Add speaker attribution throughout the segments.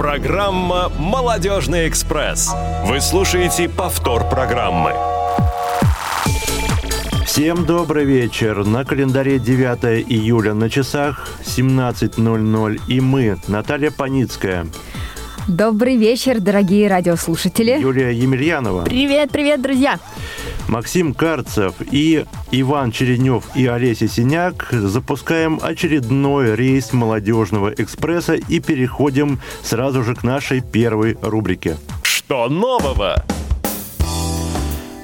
Speaker 1: Программа «Молодежный экспресс». Вы слушаете повтор программы.
Speaker 2: Всем добрый вечер. На календаре 9 июля на часах 17.00. И мы, Наталья Паницкая.
Speaker 3: Добрый вечер, дорогие радиослушатели.
Speaker 2: Юлия Емельянова.
Speaker 3: Привет, привет, друзья.
Speaker 2: Максим Карцев и Иван Черенев и Олеся Синяк запускаем очередной рейс молодежного экспресса и переходим сразу же к нашей первой рубрике.
Speaker 1: Что нового?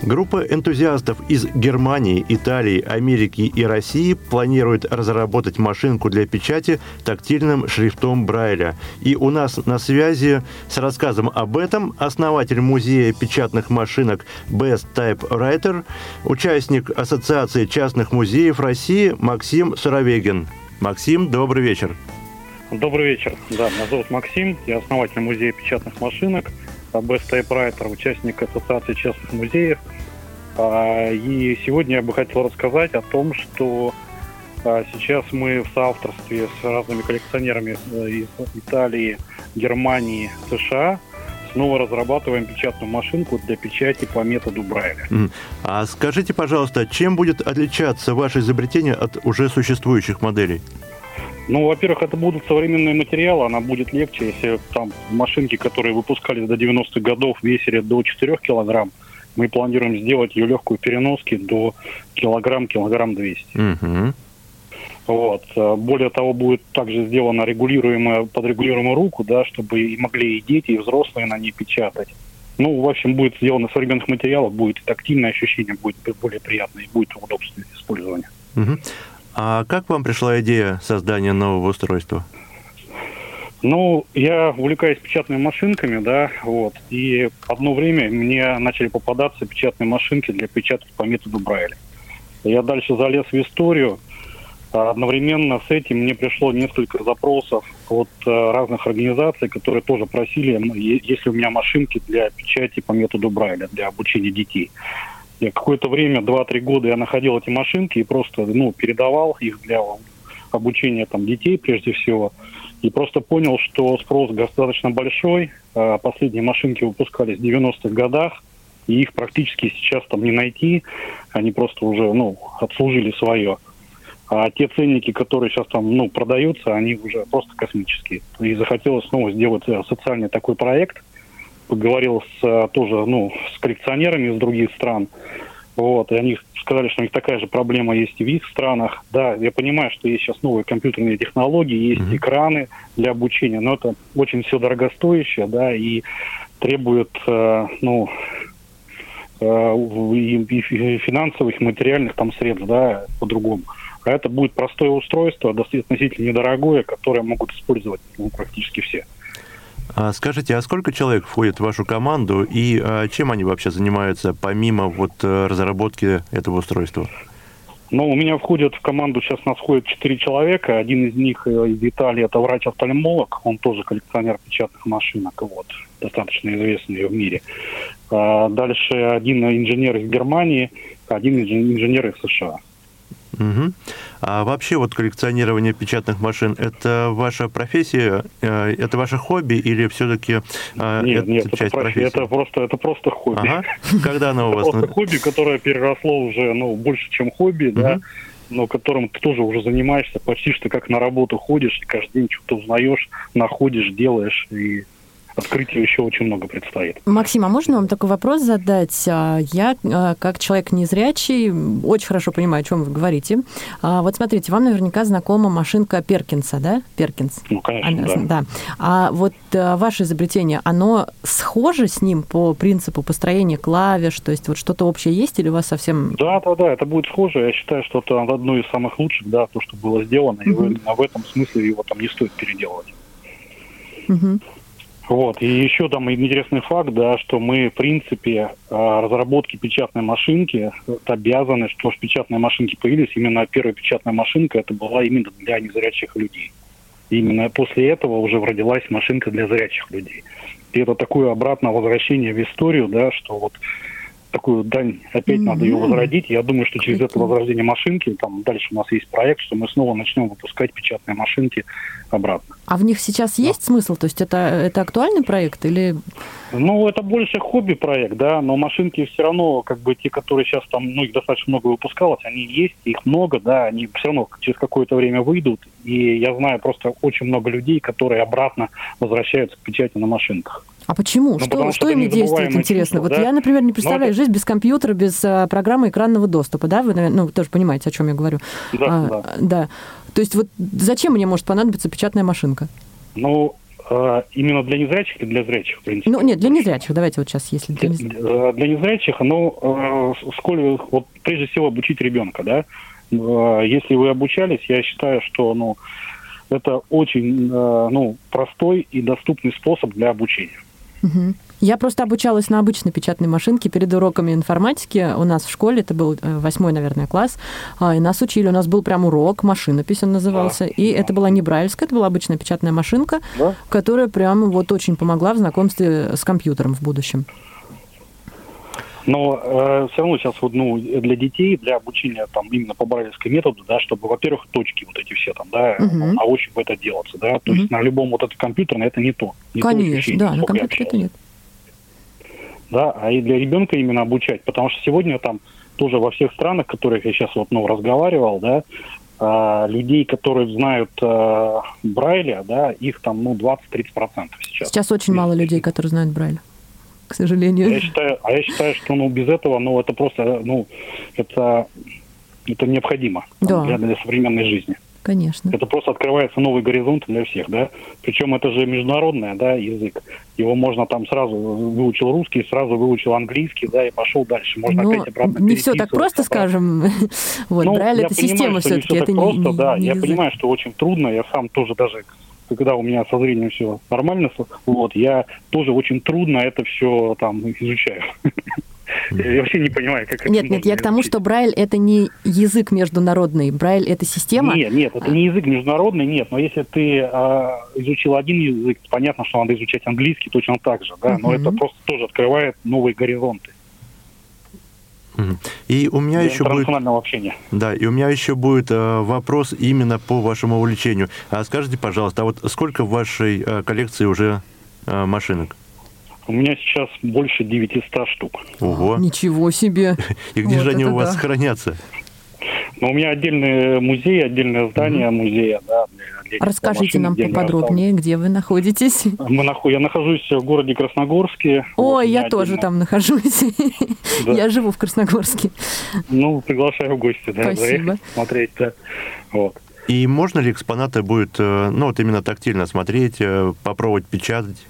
Speaker 2: Группа энтузиастов из Германии, Италии, Америки и России планирует разработать машинку для печати тактильным шрифтом Брайля. И у нас на связи с рассказом об этом основатель музея печатных машинок Best Type Writer, участник Ассоциации частных музеев России Максим Суровегин. Максим, добрый вечер.
Speaker 4: Добрый вечер. Да, меня зовут Максим, я основатель музея печатных машинок, Best Type Writer, участник Ассоциации частных музеев – а, и сегодня я бы хотел рассказать о том, что а, сейчас мы в соавторстве с разными коллекционерами э, из Италии, Германии, США снова разрабатываем печатную машинку для печати по методу Брайля.
Speaker 2: А скажите, пожалуйста, чем будет отличаться ваше изобретение от уже существующих моделей?
Speaker 4: Ну, во-первых, это будут современные материалы, она будет легче, если там машинки, которые выпускались до 90-х годов, весили до 4 килограмм, мы планируем сделать ее легкую переноски до килограмм, килограмм 200. Угу. Вот. Более того, будет также сделана регулируемая, подрегулируемая руку, да, чтобы и могли и дети, и взрослые на ней печатать. Ну, в общем, будет сделано современных материалов, будет тактильное ощущение, будет более приятное, и будет удобство использования.
Speaker 2: Угу. А как вам пришла идея создания нового устройства?
Speaker 4: Ну, я увлекаюсь печатными машинками, да, вот. И одно время мне начали попадаться печатные машинки для печатки по методу Брайля. Я дальше залез в историю. А одновременно с этим мне пришло несколько запросов от э, разных организаций, которые тоже просили, есть ли у меня машинки для печати по методу Брайля, для обучения детей. Я какое-то время, 2-3 года я находил эти машинки и просто ну, передавал их для обучения там, детей прежде всего. И просто понял, что спрос достаточно большой. А, последние машинки выпускались в 90-х годах, и их практически сейчас там не найти. Они просто уже, ну, отслужили свое. А те ценники, которые сейчас там, ну, продаются, они уже просто космические. И захотелось снова сделать э, социальный такой проект. Поговорил с, э, тоже, ну, с коллекционерами из других стран. Вот, и они сказали, что у них такая же проблема есть и в их странах. Да, я понимаю, что есть сейчас новые компьютерные технологии, есть mm-hmm. экраны для обучения, но это очень все дорогостоящее, да, и требует, э, ну, э, и, и финансовых, и материальных там средств, да, по-другому. А это будет простое устройство, относительно недорогое, которое могут использовать ну, практически все.
Speaker 2: А скажите, а сколько человек входит в вашу команду и а, чем они вообще занимаются помимо вот э, разработки этого устройства?
Speaker 4: Ну, у меня входит в команду, сейчас нас входит четыре человека. Один из них э, из Италии, это врач-офтальмолог, он тоже коллекционер печатных машинок, вот, достаточно известный в мире. А дальше один инженер из Германии, один инженер из США.
Speaker 2: Угу. А вообще вот коллекционирование печатных машин – это ваша профессия, э, это ваше хобби или все-таки
Speaker 4: э, нет, это нет, часть это профессии? Это просто, это просто хобби. Ага.
Speaker 2: Когда оно у вас?
Speaker 4: Это просто хобби, которое переросло уже ну, больше, чем хобби, да, но которым ты тоже уже занимаешься, почти что как на работу ходишь, и каждый день что-то узнаешь, находишь, делаешь, и открытий еще очень много предстоит.
Speaker 3: Максим, а можно вам такой вопрос задать? А, я, а, как человек незрячий, очень хорошо понимаю, о чем вы говорите. А, вот смотрите, вам наверняка знакома машинка Перкинса, да? Перкинс.
Speaker 4: Ну, конечно, Она,
Speaker 3: да. да. А вот ваше изобретение, оно схоже с ним по принципу построения клавиш? То есть вот что-то общее есть или у вас совсем...
Speaker 4: Да, да, да, это будет схоже. Я считаю, что это одно из самых лучших, да, то, что было сделано. И mm в этом смысле его там не стоит переделывать. Угу. Вот. И еще там интересный факт, да, что мы, в принципе, а, разработки печатной машинки обязаны, что ж печатные машинки появились, именно первая печатная машинка, это была именно для незрячих людей. Именно после этого уже родилась машинка для зрячих людей. И это такое обратное возвращение в историю, да, что вот такую дань, опять mm-hmm. надо ее возродить. Я думаю, что через это возрождение машинки, там дальше у нас есть проект, что мы снова начнем выпускать печатные машинки обратно.
Speaker 3: А в них сейчас есть да. смысл? То есть это, это актуальный проект или...
Speaker 4: Ну, это больше хобби-проект, да, но машинки все равно, как бы те, которые сейчас там, ну, их достаточно много выпускалось, они есть, их много, да, они все равно через какое-то время выйдут, и я знаю просто очень много людей, которые обратно возвращаются к печати на машинках.
Speaker 3: А почему? Ну, что, что ими действует, интересно? Чувство, вот да? я, например, не представляю ну, жизнь без компьютера, без а, программы экранного доступа, да? Вы, наверное, ну, тоже понимаете, о чем я говорю.
Speaker 4: Да, а, да.
Speaker 3: да. То есть вот зачем мне может понадобиться печатная машинка?
Speaker 4: Ну, а, именно для незрячих или для зрячих, в принципе?
Speaker 3: Ну, нет, для незрячих. Давайте вот сейчас, если
Speaker 4: для незрячих. Для, для незрячих, ну, сколь, вот прежде всего обучить ребенка, да? Если вы обучались, я считаю, что, ну, это очень, ну, простой и доступный способ для обучения.
Speaker 3: Угу. Я просто обучалась на обычной печатной машинке перед уроками информатики. У нас в школе, это был э, восьмой, наверное, класс, а, и нас учили. У нас был прям урок, машинопись он назывался. Да. И это была не брайльская, это была обычная печатная машинка, да? которая прям вот очень помогла в знакомстве с компьютером в будущем.
Speaker 4: Но э, все равно сейчас вот, ну, для детей, для обучения там именно по брайлевской методу, да, чтобы, во-первых, точки вот эти все там, да, угу. на ощупь это делаться, да, то угу. есть на любом вот этом компьютере это не то. Не
Speaker 3: Конечно, то да, на компьютере это нет.
Speaker 4: Да, а и для ребенка именно обучать, потому что сегодня там тоже во всех странах, которых я сейчас вот, ну, разговаривал, да, а, людей, которые знают а, Брайля, да, их там, ну, 20-30% сейчас.
Speaker 3: Сейчас очень мало людей, которые знают Брайля к сожалению.
Speaker 4: Я считаю, а я считаю, что ну, без этого, ну, это просто, ну, это, это необходимо да. для, для современной жизни.
Speaker 3: Конечно.
Speaker 4: Это просто открывается новый горизонт для всех, да. Причем это же международный, да, язык. Его можно там сразу выучил русский, сразу выучил английский, да, и пошел дальше. Можно
Speaker 3: Но ну, опять обратно Не все так просто, да. скажем. вот, ну, Брайль это система все-таки.
Speaker 4: Это
Speaker 3: просто,
Speaker 4: не, да. Не я язык. понимаю, что очень трудно. Я сам тоже даже когда у меня со зрением все нормально, вот, я тоже очень трудно это все там изучаю. Я вообще не понимаю, как
Speaker 3: это Нет, нет, я к тому, что Брайль это не язык международный, Брайль это система.
Speaker 4: Нет, нет, это не язык международный, нет. Но если ты э, изучил один язык, понятно, что надо изучать английский точно так же, да. Но это просто тоже открывает новые горизонты.
Speaker 2: И у меня еще будет...
Speaker 4: общения.
Speaker 2: Да, и у меня еще будет э, вопрос именно по вашему увлечению. А скажите, пожалуйста, а вот сколько в вашей э, коллекции уже э, машинок?
Speaker 4: У меня сейчас больше 900 штук.
Speaker 2: Ого.
Speaker 3: Ничего себе.
Speaker 2: И где вот же они у вас да. хранятся?
Speaker 4: Ну, у меня отдельный музей, отдельное здание угу. музея, да,
Speaker 3: для Расскажите нам поподробнее, где вы находитесь.
Speaker 4: Мы наху... Я нахожусь в городе Красногорске.
Speaker 3: Ой, вот, я тоже там нахожусь. Да. Я живу в Красногорске.
Speaker 4: Ну, приглашаю в гости, да,
Speaker 3: Спасибо.
Speaker 4: смотреть, да. Вот.
Speaker 2: И можно ли экспонаты будет, э, ну, вот именно тактильно смотреть, э, попробовать печатать?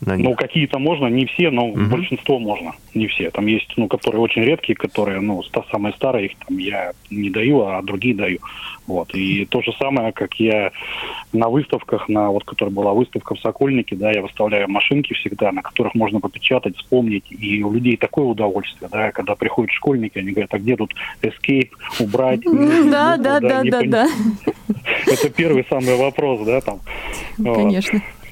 Speaker 4: На них? Ну, какие-то можно, не все, но угу. большинство можно, не все. Там есть, ну, которые очень редкие, которые, ну, самые старые, их там я не даю, а другие даю. Вот. И то же самое, как я на выставках, на вот, которая была выставка в Сокольнике, да, я выставляю машинки всегда, на которых можно попечатать, вспомнить. И у людей такое удовольствие, да, когда приходят школьники, они говорят, а где тут escape, убрать?
Speaker 3: Да, да, да, да, да.
Speaker 4: Это первый самый вопрос, да, там.
Speaker 3: Конечно.
Speaker 4: Вот.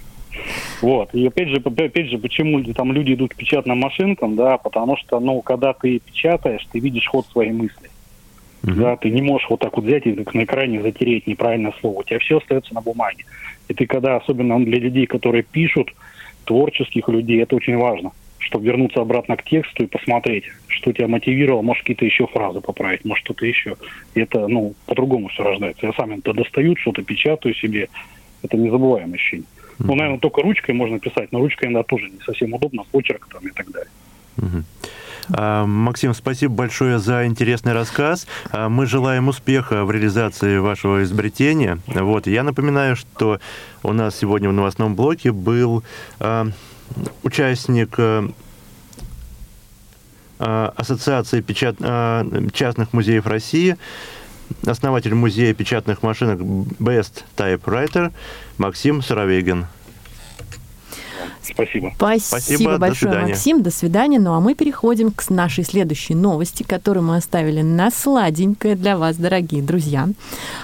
Speaker 4: И опять же, опять же, почему там люди идут к печатным машинкам, да, потому что, ну, когда ты печатаешь, ты видишь ход своей мысли. Uh-huh. Да, ты не можешь вот так вот взять и как на экране затереть неправильное слово. У тебя все остается на бумаге. И ты когда, особенно для людей, которые пишут, творческих людей, это очень важно, чтобы вернуться обратно к тексту и посмотреть, что тебя мотивировало, может, какие-то еще фразы поправить, может, что-то еще. И это, ну, по-другому все рождается. Я сам это достаю, что-то печатаю себе. Это незабываемое ощущение. Ну, наверное, только ручкой можно писать, но ручкой иногда тоже не совсем удобно, почерк там и так далее.
Speaker 2: А, Максим, спасибо большое за интересный рассказ. А, мы желаем успеха в реализации вашего изобретения. Вот. Я напоминаю, что у нас сегодня в новостном блоке был а, участник Ассоциации печат... частных музеев России, основатель музея печатных машинок Best Typewriter Максим Сыровегин.
Speaker 4: Спасибо.
Speaker 3: Спасибо,
Speaker 2: Спасибо, до
Speaker 3: большое,
Speaker 2: свидания.
Speaker 3: Максим. До свидания. Ну а мы переходим к нашей следующей новости, которую мы оставили на сладенькое для вас, дорогие друзья.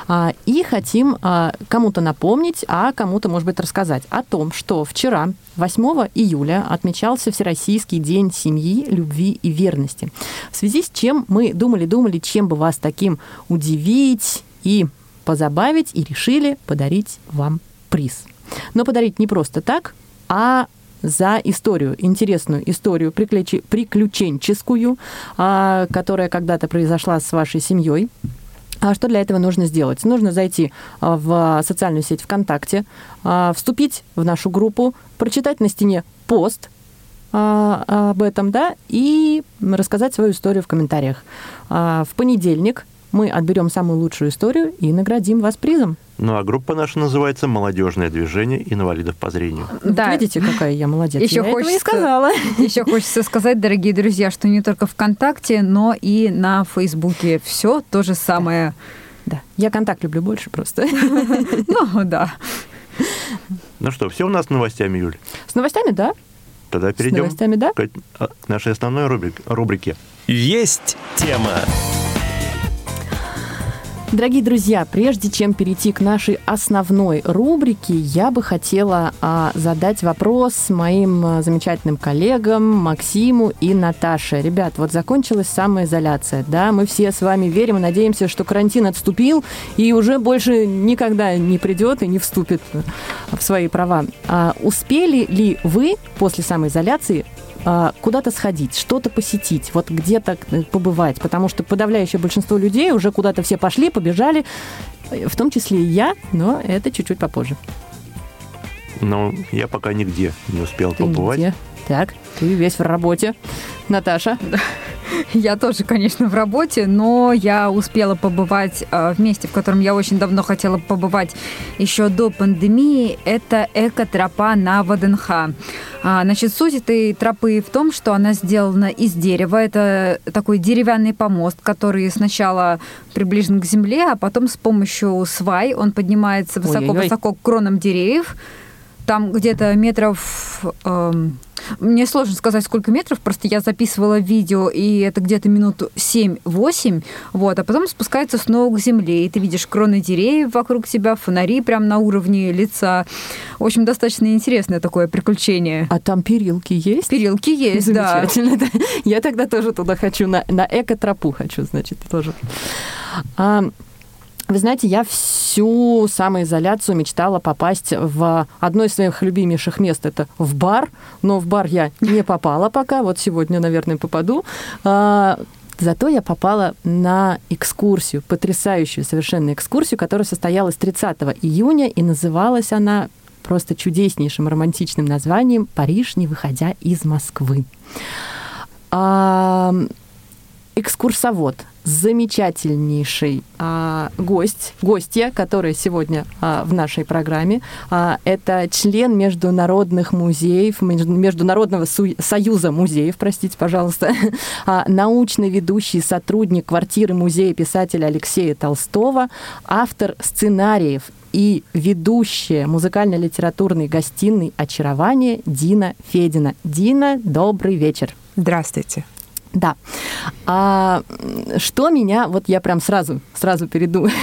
Speaker 3: А, И хотим а, кому-то напомнить, а кому-то, может быть, рассказать о том, что вчера, 8 июля, отмечался Всероссийский день семьи, любви и верности. В связи с чем мы думали-думали, чем бы вас таким удивить и позабавить, и решили подарить вам приз. Но подарить не просто так, а за историю, интересную историю, приключенческую, а, которая когда-то произошла с вашей семьей. А что для этого нужно сделать? Нужно зайти а, в социальную сеть ВКонтакте, а, вступить в нашу группу, прочитать на стене пост об этом, да, и рассказать свою историю в комментариях. В понедельник мы отберем самую лучшую историю и наградим вас призом.
Speaker 2: Ну а группа наша называется «Молодежное движение инвалидов по зрению».
Speaker 3: Вот
Speaker 5: Да.
Speaker 3: Видите, какая я молодец.
Speaker 5: Ещё
Speaker 3: я этого не
Speaker 5: хочется-
Speaker 3: сказала.
Speaker 5: Еще хочется сказать, дорогие друзья, что не только ВКонтакте, но и на Фейсбуке все то же самое.
Speaker 3: Да, я контакт люблю больше просто.
Speaker 5: Ну, да.
Speaker 2: Ну что, все у нас с новостями, Юль?
Speaker 3: С новостями, да?
Speaker 2: Тогда
Speaker 3: С
Speaker 2: перейдем
Speaker 3: новостями, да?
Speaker 2: к, нашей основной рубрик- рубрике.
Speaker 1: Есть тема.
Speaker 3: Дорогие друзья, прежде чем перейти к нашей основной рубрике, я бы хотела а, задать вопрос моим а, замечательным коллегам Максиму и Наташе. Ребят, вот закончилась самоизоляция, да, мы все с вами верим и надеемся, что карантин отступил и уже больше никогда не придет и не вступит в свои права. А, успели ли вы после самоизоляции куда-то сходить, что-то посетить, вот где-то э, побывать, потому что подавляющее большинство людей уже куда-то все пошли, побежали, в том числе и я, но это чуть-чуть попозже.
Speaker 2: Но я пока нигде не успел
Speaker 3: Ты
Speaker 2: побывать.
Speaker 3: где? Так, ты весь в работе. Наташа,
Speaker 5: Я тоже, конечно, в работе, но я успела побывать э, в месте, в котором я очень давно хотела побывать еще до пандемии. Это экотропа на ВДНХ. А, значит, суть этой тропы в том, что она сделана из дерева. Это такой деревянный помост, который сначала приближен к земле, а потом с помощью свай он поднимается высоко-высоко к кронам деревьев. Там где-то метров... эм, мне сложно сказать, сколько метров, просто я записывала видео, и это где-то минут 7-8, вот, а потом спускается снова к земле, и ты видишь кроны деревьев вокруг себя, фонари прям на уровне лица. В общем, достаточно интересное такое приключение.
Speaker 3: а там перилки есть?
Speaker 5: Перилки есть, да.
Speaker 3: Замечательно. да. Я тогда тоже туда хочу, на, на эко-тропу хочу, значит, тоже. А, вы знаете, я всю самоизоляцию мечтала попасть в одно из своих любимейших мест. Это в бар. Но в бар я не попала пока. Вот сегодня, наверное, попаду. А, Зато я попала на экскурсию, потрясающую совершенно экскурсию, которая состоялась 30 июня, и называлась она просто чудеснейшим романтичным названием «Париж, не выходя из Москвы». А, экскурсовод, замечательнейший а, гость, гостья, которая сегодня а, в нашей программе. А, это член международных музеев, между- Международного союза музеев, простите, пожалуйста, а, научный ведущий сотрудник квартиры музея писателя Алексея Толстого, автор сценариев и ведущая музыкально-литературной гостиной «Очарование» Дина Федина. Дина, добрый вечер.
Speaker 6: Здравствуйте.
Speaker 3: Да. А, что меня, вот я прям сразу, сразу перейду.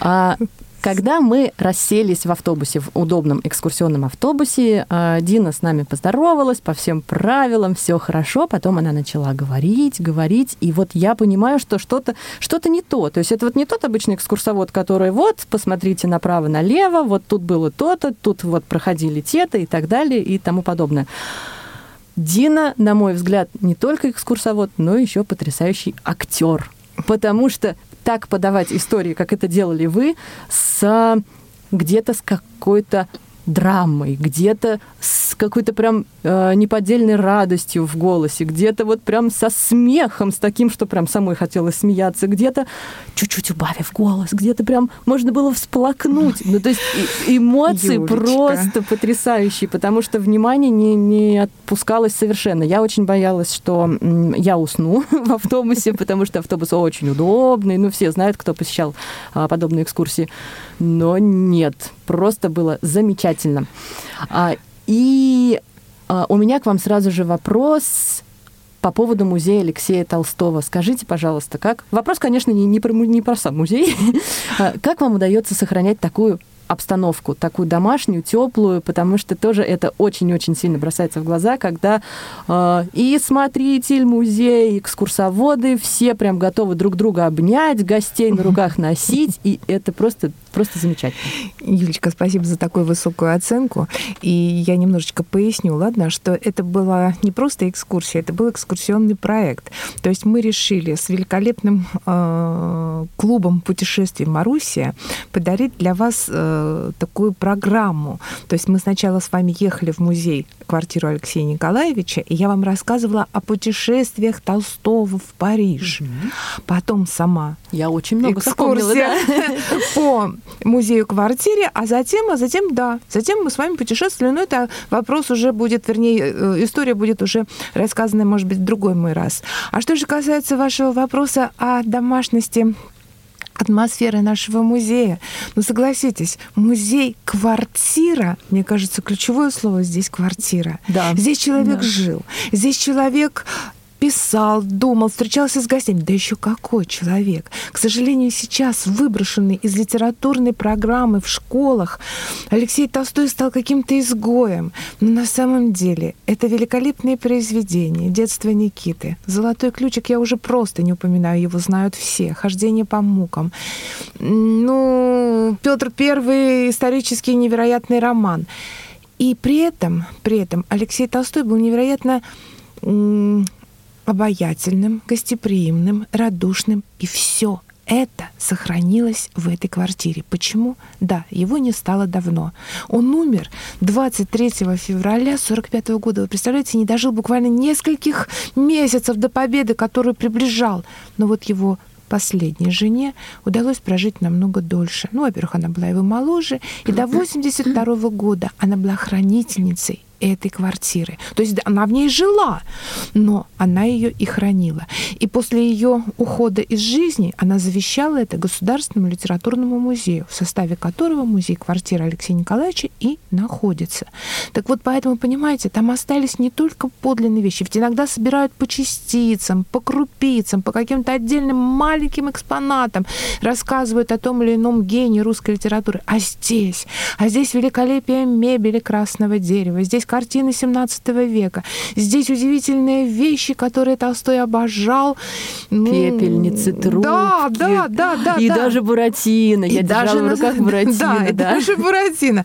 Speaker 3: А, Когда мы расселись в автобусе, в удобном экскурсионном автобусе, а, Дина с нами поздоровалась по всем правилам, все хорошо, потом она начала говорить, говорить, и вот я понимаю, что что-то что не то. То есть это вот не тот обычный экскурсовод, который вот, посмотрите направо-налево, вот тут было то-то, тут вот проходили те-то и так далее и тому подобное. Дина, на мой взгляд, не только экскурсовод, но еще потрясающий актер. Потому что так подавать истории, как это делали вы, с где-то с какой-то драмой, где-то с какой-то прям э, неподдельной радостью в голосе, где-то вот прям со смехом, с таким, что прям самой хотелось смеяться, где-то чуть-чуть убавив голос, где-то прям можно было всплакнуть. Ну, то есть эмоции
Speaker 6: Юлечка.
Speaker 3: просто потрясающие, потому что внимание не, не отпускалось совершенно. Я очень боялась, что я усну в автобусе, потому что автобус очень удобный, ну, все знают, кто посещал а, подобные экскурсии. Но нет, просто было замечательно. А, И А, у меня к вам сразу же вопрос по поводу музея Алексея Толстого. Скажите, пожалуйста, как... Вопрос, конечно, не, не, про, не про сам музей. А, как вам удается сохранять такую обстановку, такую домашнюю, теплую, потому что тоже это очень-очень сильно бросается в глаза, когда э, и смотритель музея, и экскурсоводы все прям готовы друг друга обнять, гостей на руках носить, и это просто Просто замечательно.
Speaker 6: Юлечка, спасибо за такую высокую оценку. И я немножечко поясню, ладно, что это была не просто экскурсия, это был экскурсионный проект. То есть мы решили с великолепным э, клубом путешествий Маруссия подарить для вас э, такую программу. То есть мы сначала с вами ехали в музей квартиру Алексея Николаевича, и я вам рассказывала о путешествиях Толстого в Париж. Угу. Потом сама
Speaker 3: я очень много
Speaker 6: экскурсия
Speaker 3: да?
Speaker 6: по музею-квартире, а затем, а затем, да, затем мы с вами путешествовали, но это вопрос уже будет, вернее, э, история будет уже рассказана, может быть, в другой мой раз. А что же касается вашего вопроса о домашности атмосферы нашего музея. Ну, согласитесь, музей-квартира, мне кажется, ключевое слово здесь квартира.
Speaker 3: Да.
Speaker 6: Здесь человек
Speaker 3: да.
Speaker 6: жил, здесь человек писал, думал, встречался с гостями. Да еще какой человек. К сожалению, сейчас выброшенный из литературной программы в школах, Алексей Толстой стал каким-то изгоем. Но на самом деле это великолепные произведения. «Детство Никиты». «Золотой ключик» я уже просто не упоминаю, его знают все. «Хождение по мукам». Ну, Петр Первый исторический невероятный роман. И при этом, при этом Алексей Толстой был невероятно обаятельным, гостеприимным, радушным, и все это сохранилось в этой квартире. Почему? Да, его не стало давно. Он умер 23 февраля 45 года. Вы представляете, не дожил буквально нескольких месяцев до победы, которую приближал. Но вот его последней жене удалось прожить намного дольше. Ну, во-первых, она была его моложе, и до 82 года она была хранительницей этой квартиры. То есть она в ней жила, но она ее и хранила. И после ее ухода из жизни она завещала это Государственному литературному музею, в составе которого музей-квартира Алексея Николаевича и находится. Так вот, поэтому, понимаете, там остались не только подлинные вещи, ведь иногда собирают по частицам, по крупицам, по каким-то отдельным маленьким экспонатам, рассказывают о том или ином гении русской литературы. А здесь, а здесь великолепие мебели красного дерева, здесь картины 17 века. Здесь удивительные вещи, которые Толстой обожал.
Speaker 3: Ну, Пепельницы, трубки.
Speaker 6: Да, да, да, да.
Speaker 3: И
Speaker 6: да.
Speaker 3: даже Буратино.
Speaker 6: И
Speaker 3: Я
Speaker 6: даже
Speaker 3: в руках Буратино.
Speaker 6: Да,
Speaker 3: да.
Speaker 6: и даже Буратино.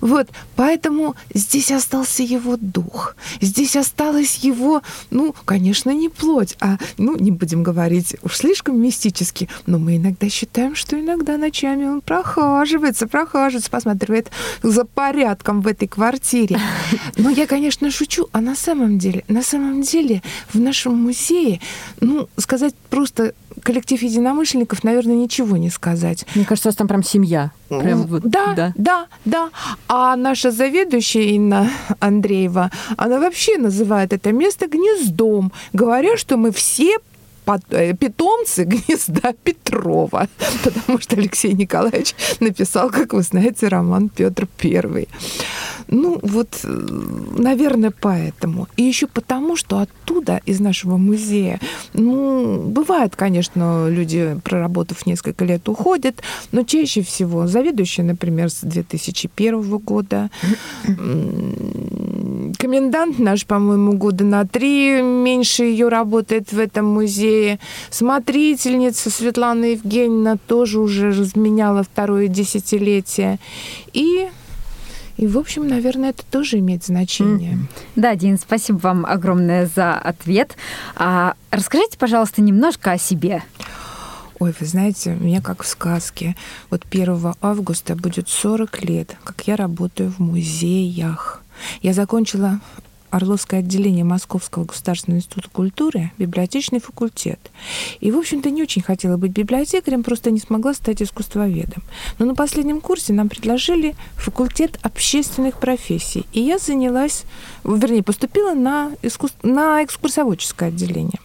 Speaker 6: Вот, поэтому здесь остался его дух. Здесь осталась его, ну, конечно, не плоть, а, ну, не будем говорить уж слишком мистически, но мы иногда считаем, что иногда ночами он прохаживается, прохаживается, посматривает за порядком в этой квартире. Ну, я, конечно, шучу, а на самом деле, на самом деле в нашем музее, ну, сказать просто коллектив единомышленников, наверное, ничего не сказать.
Speaker 3: Мне кажется, у вас там прям семья. Прям
Speaker 6: вот, да, да, да, да. А наша заведующая Инна Андреева, она вообще называет это место гнездом, говоря, что мы все питомцы гнезда Петрова, потому что Алексей Николаевич написал, как вы знаете, роман Петр Первый. Ну, вот, э, наверное, поэтому. И еще потому, что оттуда, из нашего музея, ну, бывает, конечно, люди, проработав несколько лет, уходят, но чаще всего заведующая, например, с 2001 года, комендант наш, по-моему, года на три меньше ее работает в этом музее. Смотрительница Светлана Евгеньевна тоже уже разменяла второе десятилетие. И и, в общем, наверное, это тоже имеет значение.
Speaker 5: Да, Дин, спасибо вам огромное за ответ. А расскажите, пожалуйста, немножко о себе.
Speaker 6: Ой, вы знаете, мне как в сказке. Вот 1 августа будет 40 лет, как я работаю в музеях. Я закончила Орловское отделение Московского государственного института культуры, библиотечный факультет. И, в общем-то, не очень хотела быть библиотекарем, просто не смогла стать искусствоведом. Но на последнем курсе нам предложили факультет общественных профессий. И я занялась, вернее, поступила на, искус... на экскурсоводческое отделение.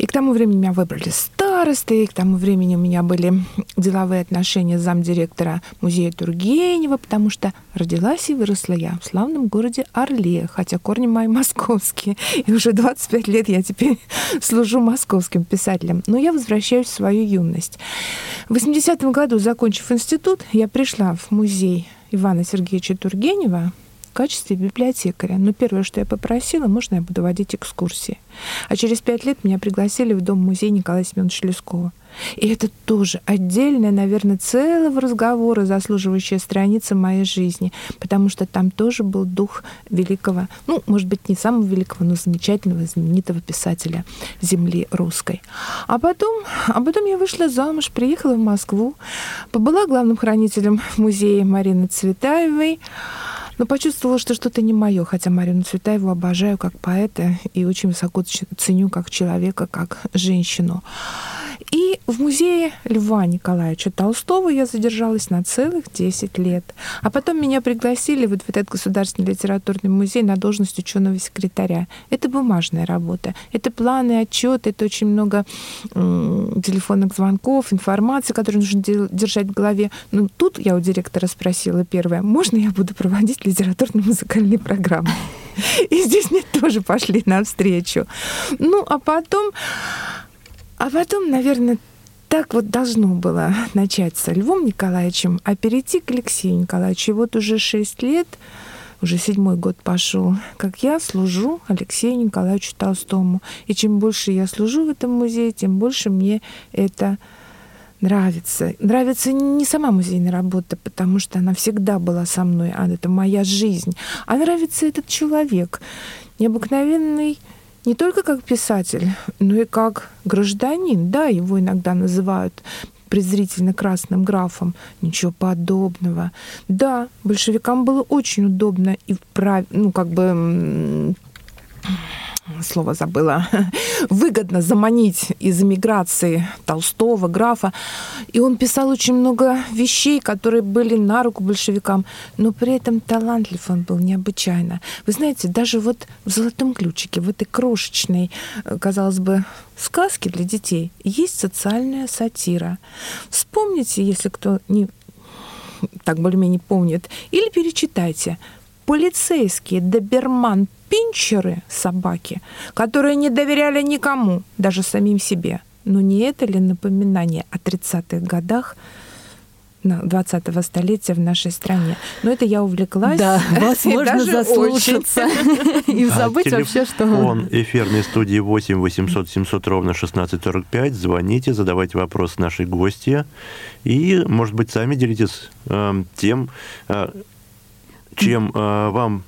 Speaker 6: И к тому времени меня выбрали старосты, и к тому времени у меня были деловые отношения с замдиректора музея Тургенева, потому что родилась и выросла я в славном городе Орле, хотя корни мои московские. И уже 25 лет я теперь служу московским писателем. Но я возвращаюсь в свою юность. В 80-м году, закончив институт, я пришла в музей Ивана Сергеевича Тургенева, в качестве библиотекаря. Но первое, что я попросила, можно я буду водить экскурсии. А через пять лет меня пригласили в дом-музей Николая Семеновича Лескова. И это тоже отдельная, наверное, целого разговора заслуживающая страница моей жизни, потому что там тоже был дух великого, ну, может быть, не самого великого, но замечательного, знаменитого писателя земли русской. А потом, а потом я вышла замуж, приехала в Москву, побыла главным хранителем в музее Марины Цветаевой, но почувствовала, что что-то не мое, хотя Марину Цветаеву обожаю как поэта и очень высоко ценю как человека, как женщину. И в музее Льва Николаевича Толстого я задержалась на целых 10 лет. А потом меня пригласили вот в этот государственный литературный музей на должность ученого секретаря. Это бумажная работа. Это планы, отчеты, это очень много телефонных звонков, информации, которую нужно держать в голове. Но тут я у директора спросила первое, можно я буду проводить литературно-музыкальные программы? И здесь мне тоже пошли навстречу. Ну, а потом а потом, наверное, так вот должно было начаться Львом Николаевичем, а перейти к Алексею Николаевичу. И вот уже шесть лет, уже седьмой год пошел, как я служу Алексею Николаевичу Толстому. И чем больше я служу в этом музее, тем больше мне это нравится. Нравится не сама музейная работа, потому что она всегда была со мной, а это моя жизнь. А нравится этот человек, необыкновенный не только как писатель, но и как гражданин. Да, его иногда называют презрительно красным графом. Ничего подобного. Да, большевикам было очень удобно и прав... ну, как бы слово забыла, выгодно заманить из эмиграции Толстого, графа. И он писал очень много вещей, которые были на руку большевикам, но при этом талантлив он был необычайно. Вы знаете, даже вот в «Золотом ключике», в этой крошечной, э, казалось бы, сказке для детей есть социальная сатира. Вспомните, если кто не так более-менее помнит, или перечитайте полицейские доберман пинчеры собаки, которые не доверяли никому, даже самим себе. Но не это ли напоминание о 30-х годах 20-го столетия в нашей стране. Но это я увлеклась.
Speaker 3: Да, вас можно заслушаться и забыть вообще, что...
Speaker 2: Он эфирной студии 8 800 700 ровно 1645. Звоните, задавайте вопрос нашей гости. И, может быть, сами делитесь э, тем, э, чем э, вам,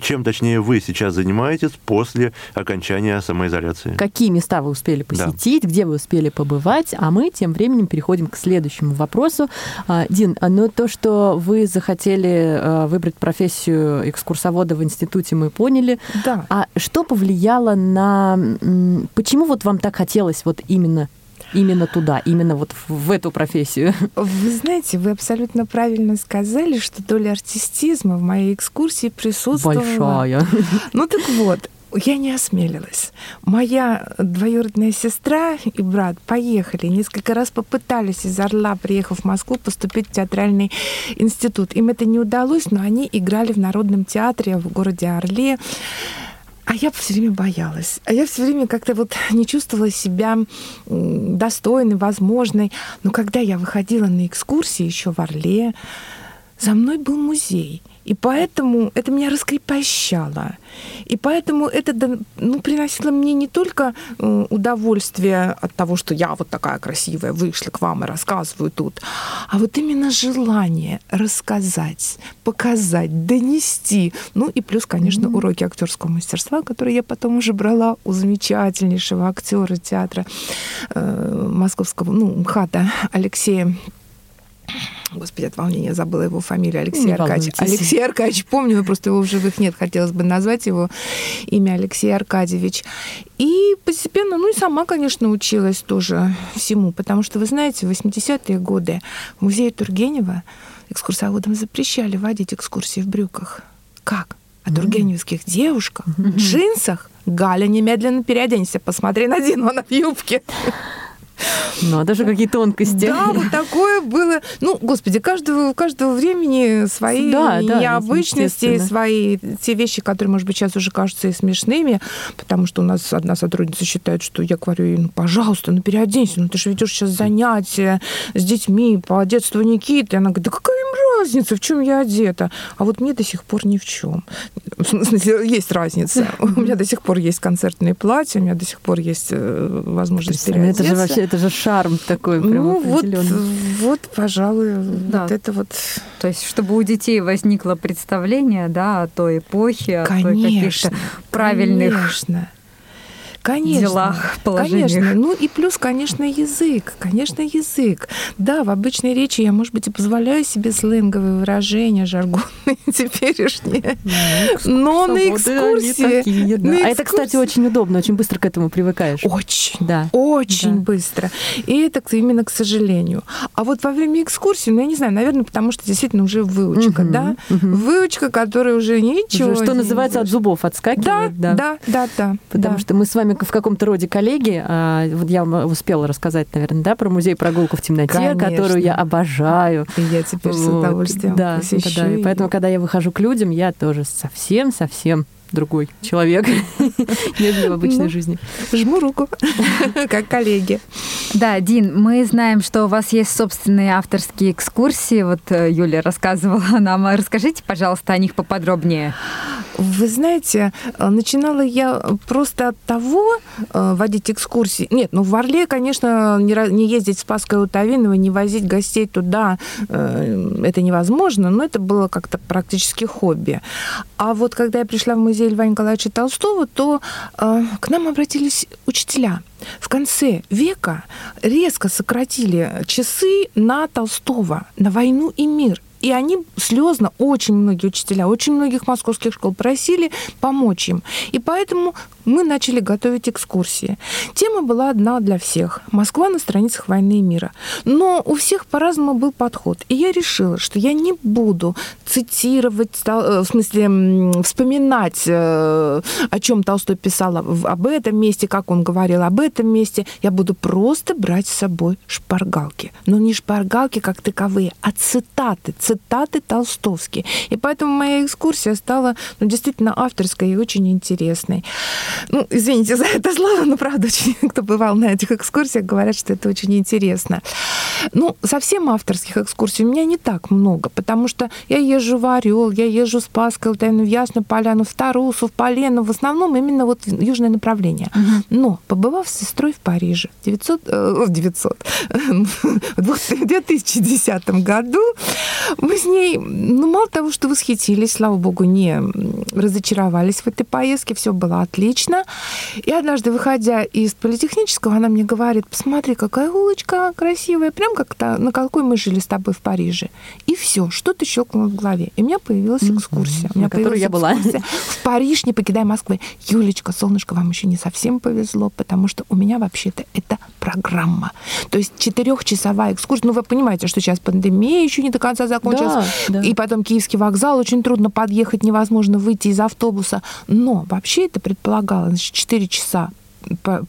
Speaker 2: чем точнее вы сейчас занимаетесь после окончания самоизоляции.
Speaker 3: Какие места вы успели посетить, да. где вы успели побывать, а мы тем временем переходим к следующему вопросу. А, Дин, ну то, что вы захотели выбрать профессию экскурсовода в институте, мы поняли.
Speaker 6: Да.
Speaker 3: А что повлияло на... Почему вот вам так хотелось вот именно именно туда, именно вот в эту профессию?
Speaker 6: Вы знаете, вы абсолютно правильно сказали, что доля артистизма в моей экскурсии присутствовала.
Speaker 3: Большая.
Speaker 6: Ну так вот, я не осмелилась. Моя двоюродная сестра и брат поехали, несколько раз попытались из Орла, приехав в Москву, поступить в театральный институт. Им это не удалось, но они играли в Народном театре в городе Орле. А я все время боялась. А я все время как-то вот не чувствовала себя достойной, возможной. Но когда я выходила на экскурсии еще в Орле, за мной был музей. И поэтому это меня раскрепощало. И поэтому это ну, приносило мне не только э, удовольствие от того, что я вот такая красивая вышла к вам и рассказываю тут, а вот именно желание рассказать, показать, донести. Ну и плюс, конечно, mm-hmm. уроки актерского мастерства, которые я потом уже брала у замечательнейшего актера театра э, московского, ну, МХАТа Алексея Господи, от волнения забыла его фамилию. Алексей Не Аркадьевич. Алексей Аркадьевич, помню, но просто его в живых нет. Хотелось бы назвать его имя Алексей Аркадьевич. И постепенно, ну и сама, конечно, училась тоже всему. Потому что, вы знаете, в 80-е годы в музее Тургенева экскурсоводам запрещали водить экскурсии в брюках. Как? А тургеневских девушках в джинсах Галя, немедленно переоденься, посмотри на Дину, в юбке.
Speaker 3: Ну, а даже какие тонкости.
Speaker 6: Да, вот такое было. Ну, господи, каждого, у каждого времени свои
Speaker 3: Да, да,
Speaker 6: необычности,
Speaker 3: естественно.
Speaker 6: свои те вещи, которые, может быть, сейчас уже кажутся и смешными, потому что у нас одна сотрудница считает, что я говорю ей, ну, пожалуйста, ну, переоденься, ну, ты же ведешь сейчас занятия с детьми по детству Никиты. Она говорит, да какая им разница, в чем я одета? А вот мне до сих пор ни в чем. В смысле, есть разница. У меня до сих пор есть концертные платья, у меня до сих пор есть э, возможность
Speaker 3: Ну, Это же
Speaker 6: переодеться.
Speaker 3: вообще, это же шарм такой прям
Speaker 6: Ну вот, вот, пожалуй,
Speaker 5: Да.
Speaker 6: вот это вот.
Speaker 5: То есть, чтобы у детей возникло представление, да, о той эпохе, о той
Speaker 6: Конечно,
Speaker 5: каких-то правильных
Speaker 6: конечно. Конечно.
Speaker 5: делах, положениях.
Speaker 6: Конечно. Ну и плюс, конечно, язык. Конечно, язык. Да, в обычной речи я, может быть, и позволяю себе сленговые выражения, жаргонные теперешние. Но на экскурсии...
Speaker 3: такие, да.
Speaker 6: на
Speaker 3: А это, кстати,
Speaker 6: экскурсии-
Speaker 3: очень удобно, очень быстро к этому привыкаешь.
Speaker 6: Очень.
Speaker 3: Да.
Speaker 6: Очень
Speaker 3: Да.
Speaker 6: быстро. И это именно к сожалению. А вот во время экскурсии, ну, я не знаю, наверное, потому что действительно уже выучка,
Speaker 3: Мгм,
Speaker 6: да?
Speaker 3: мгм.
Speaker 6: Выучка, которая уже ничего...
Speaker 3: Уже, что называется, от зубов
Speaker 6: Да,
Speaker 3: отскакивает.
Speaker 6: да, да, да, да.
Speaker 3: Потому
Speaker 6: да.
Speaker 3: что мы с вами в каком-то роде коллеги. А, Вот я вам успела рассказать, наверное, да, про музей прогулку в темноте,
Speaker 6: Конечно.
Speaker 3: которую я обожаю.
Speaker 6: И я теперь с
Speaker 3: Вот,
Speaker 6: удовольствием
Speaker 3: да,
Speaker 6: посещу.
Speaker 3: да, и- поэтому, когда я выхожу к людям, я тоже совсем-совсем другой человек, нежели в обычной
Speaker 6: Ну.
Speaker 3: жизни.
Speaker 6: Жму руку, как коллеги.
Speaker 5: Да, Дин, мы знаем, что у вас есть собственные авторские экскурсии. Вот э, Юля рассказывала нам. Расскажите, пожалуйста, о них поподробнее.
Speaker 6: Вы знаете, э, начинала я просто от того э, водить экскурсии. Нет, ну в Орле, конечно, не, ездить в Спасское Лутовиново, не возить гостей туда, это невозможно, но это было как-то практически хобби. А вот когда я пришла в музей Льва Николаевича Толстого, то э, к нам обратились учителя. В конце века резко сократили часы на Толстого, на войну и мир. И они слезно, очень многие учителя, очень многих московских школ просили помочь им. И поэтому мы начали готовить экскурсии. Тема была одна для всех. Москва на страницах «Войны и мира». Но у всех по-разному был подход. И я решила, что я не буду цитировать, э, в смысле вспоминать, э, о чем Толстой писал об этом месте, как он говорил об этом месте. Я буду просто брать с собой шпаргалки. Но не шпаргалки как таковые, а цитаты, цитаты толстовские. И поэтому моя экскурсия стала ну, действительно авторской и очень интересной. Ну, извините за это слово, но правда, очень, кто бывал на этих экскурсиях, говорят, что это очень интересно. Ну, совсем авторских экскурсий у меня не так много, потому что я езжу в Орел, я езжу в Спасское, в Ясную Поляну, в Тарусу, в Полену, в основном именно вот в южное направление. Но, побывав с сестрой в Париже в 900, э, в 900, в 2010 году, мы с ней, ну, мало того, что восхитились, слава богу, не разочаровались в этой поездке, все было отлично. И однажды, выходя из политехнического, она мне говорит, посмотри, какая улочка красивая, прям как то, на какой мы жили с тобой в Париже. И все, что-то щелкнуло в голове. И у меня появилась экскурсия. У меня появилась
Speaker 3: я была.
Speaker 6: экскурсия в Париж, не покидая Москвы. Юлечка, солнышко, вам еще не совсем повезло, потому что у меня вообще-то это программа. То есть четырехчасовая экскурсия. Ну, вы понимаете, что сейчас пандемия еще не до конца закончилась.
Speaker 3: Да, да.
Speaker 6: И потом Киевский вокзал, очень трудно подъехать, невозможно выйти из автобуса. Но вообще это предполагало, значит, 4 часа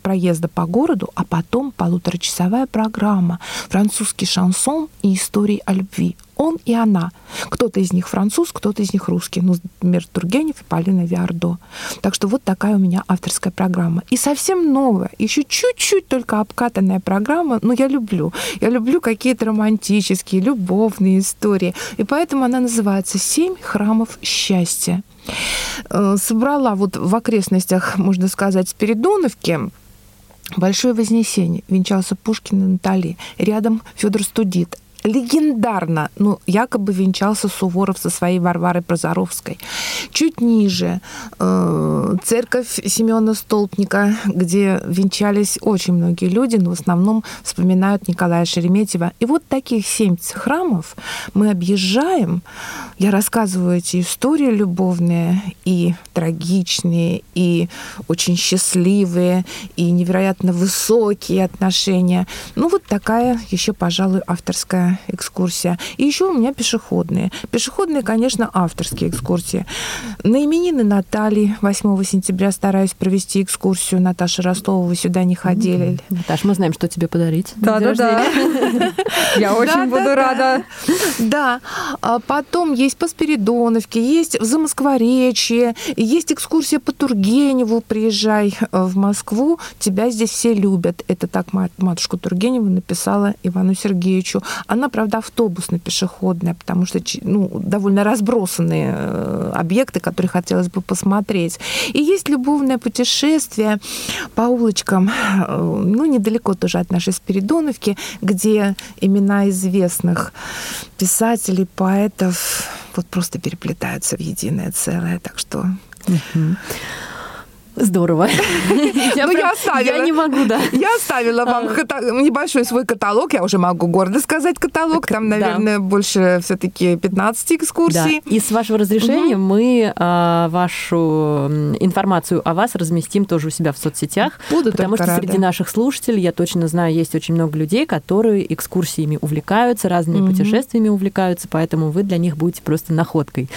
Speaker 6: проезда по городу, а потом полуторачасовая программа «Французский шансон и истории о любви». Он и она. Кто-то из них француз, кто-то из них русский. Ну, например, Тургенев и Полина Виардо. Так что вот такая у меня авторская программа. И совсем новая, еще чуть-чуть только обкатанная программа, но я люблю. Я люблю какие-то романтические, любовные истории. И поэтому она называется «Семь храмов счастья». Э, Собрала вот в окрестностях, можно сказать, Спиридоновки Большое Вознесение, венчался Пушкин и Натали. Рядом Федор Студит. Легендарно, ну, якобы венчался Суворов со своей Варварой Прозоровской. Чуть ниже э, церковь Семена Столпника, где венчались очень многие люди, но в основном вспоминают Николая Шереметьева. И вот таких семь храмов мы объезжаем. Я рассказываю эти истории любовные и трагичные, и очень счастливые, и невероятно высокие отношения. Ну, вот такая еще, пожалуй, авторская экскурсия. И еще у меня пешеходные. Пешеходные, конечно, авторские экскурсии. На именины Натальи 8 сентября стараюсь провести экскурсию. Наташа Ростова, вы сюда не ходили.
Speaker 3: Наташ, мы знаем, что тебе подарить.
Speaker 5: Да-да-да. Я очень буду рада.
Speaker 6: Да. А потом есть по Спиридоновке, есть в Замоскворечье, есть экскурсия по Тургеневу. Приезжай э, в Москву, тебя здесь все любят. Это так матушку Тургеневу написала Ивану Сергеевичу. Она, правда, автобусно-пешеходная, потому что ну, довольно разбросанные э, объекты, которые хотелось бы посмотреть. И есть любовное путешествие по улочкам, э, ну, недалеко тоже от нашей Спиридоновки, где имена известных писателей, поэтов вот просто переплетаются в единое целое. Так что...
Speaker 3: Здорово.
Speaker 6: Я, ну, я оставила.
Speaker 3: Я не могу, да.
Speaker 6: Я оставила вам а. небольшой свой каталог. Я уже могу гордо сказать каталог. Там, наверное, да. больше все-таки 15 экскурсий.
Speaker 3: Да. И с вашего разрешения угу. мы а, вашу информацию о вас разместим тоже у себя в соцсетях.
Speaker 6: Буду
Speaker 3: Потому что
Speaker 6: рада.
Speaker 3: среди наших слушателей, я точно знаю, есть очень много людей, которые экскурсиями увлекаются, разными угу. путешествиями увлекаются, поэтому вы для них будете просто находкой.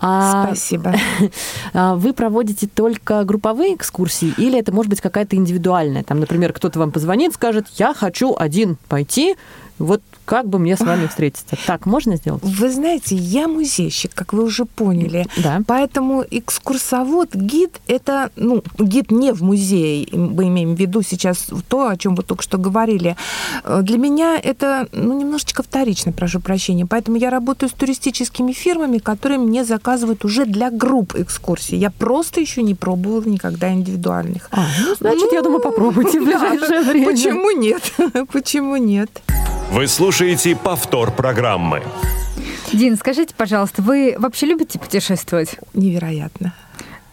Speaker 6: А, Спасибо.
Speaker 3: Вы проводите только группу групповые экскурсии или это может быть какая-то индивидуальная? Там, например, кто-то вам позвонит, скажет, я хочу один пойти, вот как бы мне с вами встретиться? Так можно сделать?
Speaker 6: Вы знаете, я музейщик, как вы уже поняли.
Speaker 3: Да.
Speaker 6: Поэтому экскурсовод, гид, это, ну, гид не в музее, мы имеем в виду сейчас то, о чем вы только что говорили. Э, для меня это, ну, немножечко вторично, прошу прощения. Поэтому я работаю с туристическими фирмами, которые мне заказывают уже для групп экскурсий. Я просто еще не пробовала никогда индивидуальных.
Speaker 3: А, ну, значит, ну, я думаю, попробуйте в ближайшее время.
Speaker 6: Почему нет? Почему нет?
Speaker 1: Вы слушаете повтор программы.
Speaker 5: Дин, скажите, пожалуйста, вы вообще любите путешествовать?
Speaker 6: Невероятно.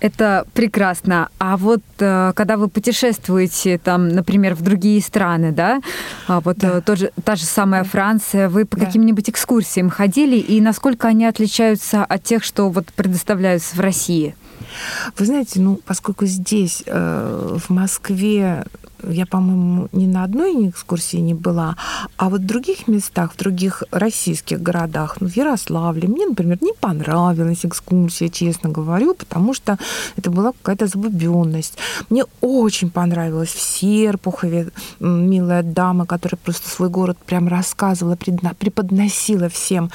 Speaker 5: Это прекрасно. А вот э, когда вы путешествуете, там, например, в другие страны, да, а вот да. Э, тот же, та же самая Франция, вы по да. каким-нибудь экскурсиям ходили, и насколько они отличаются от тех, что вот предоставляются в России?
Speaker 6: Вы знаете, ну, поскольку здесь, э, в Москве, я, по-моему, ни на одной экскурсии не была, а вот в других местах, в других российских городах, ну, в Ярославле, мне, например, не понравилась экскурсия, честно говорю, потому что это была какая-то забубенность. Мне очень понравилось в Серпухове милая дама, которая просто свой город прям рассказывала, преподносила всем.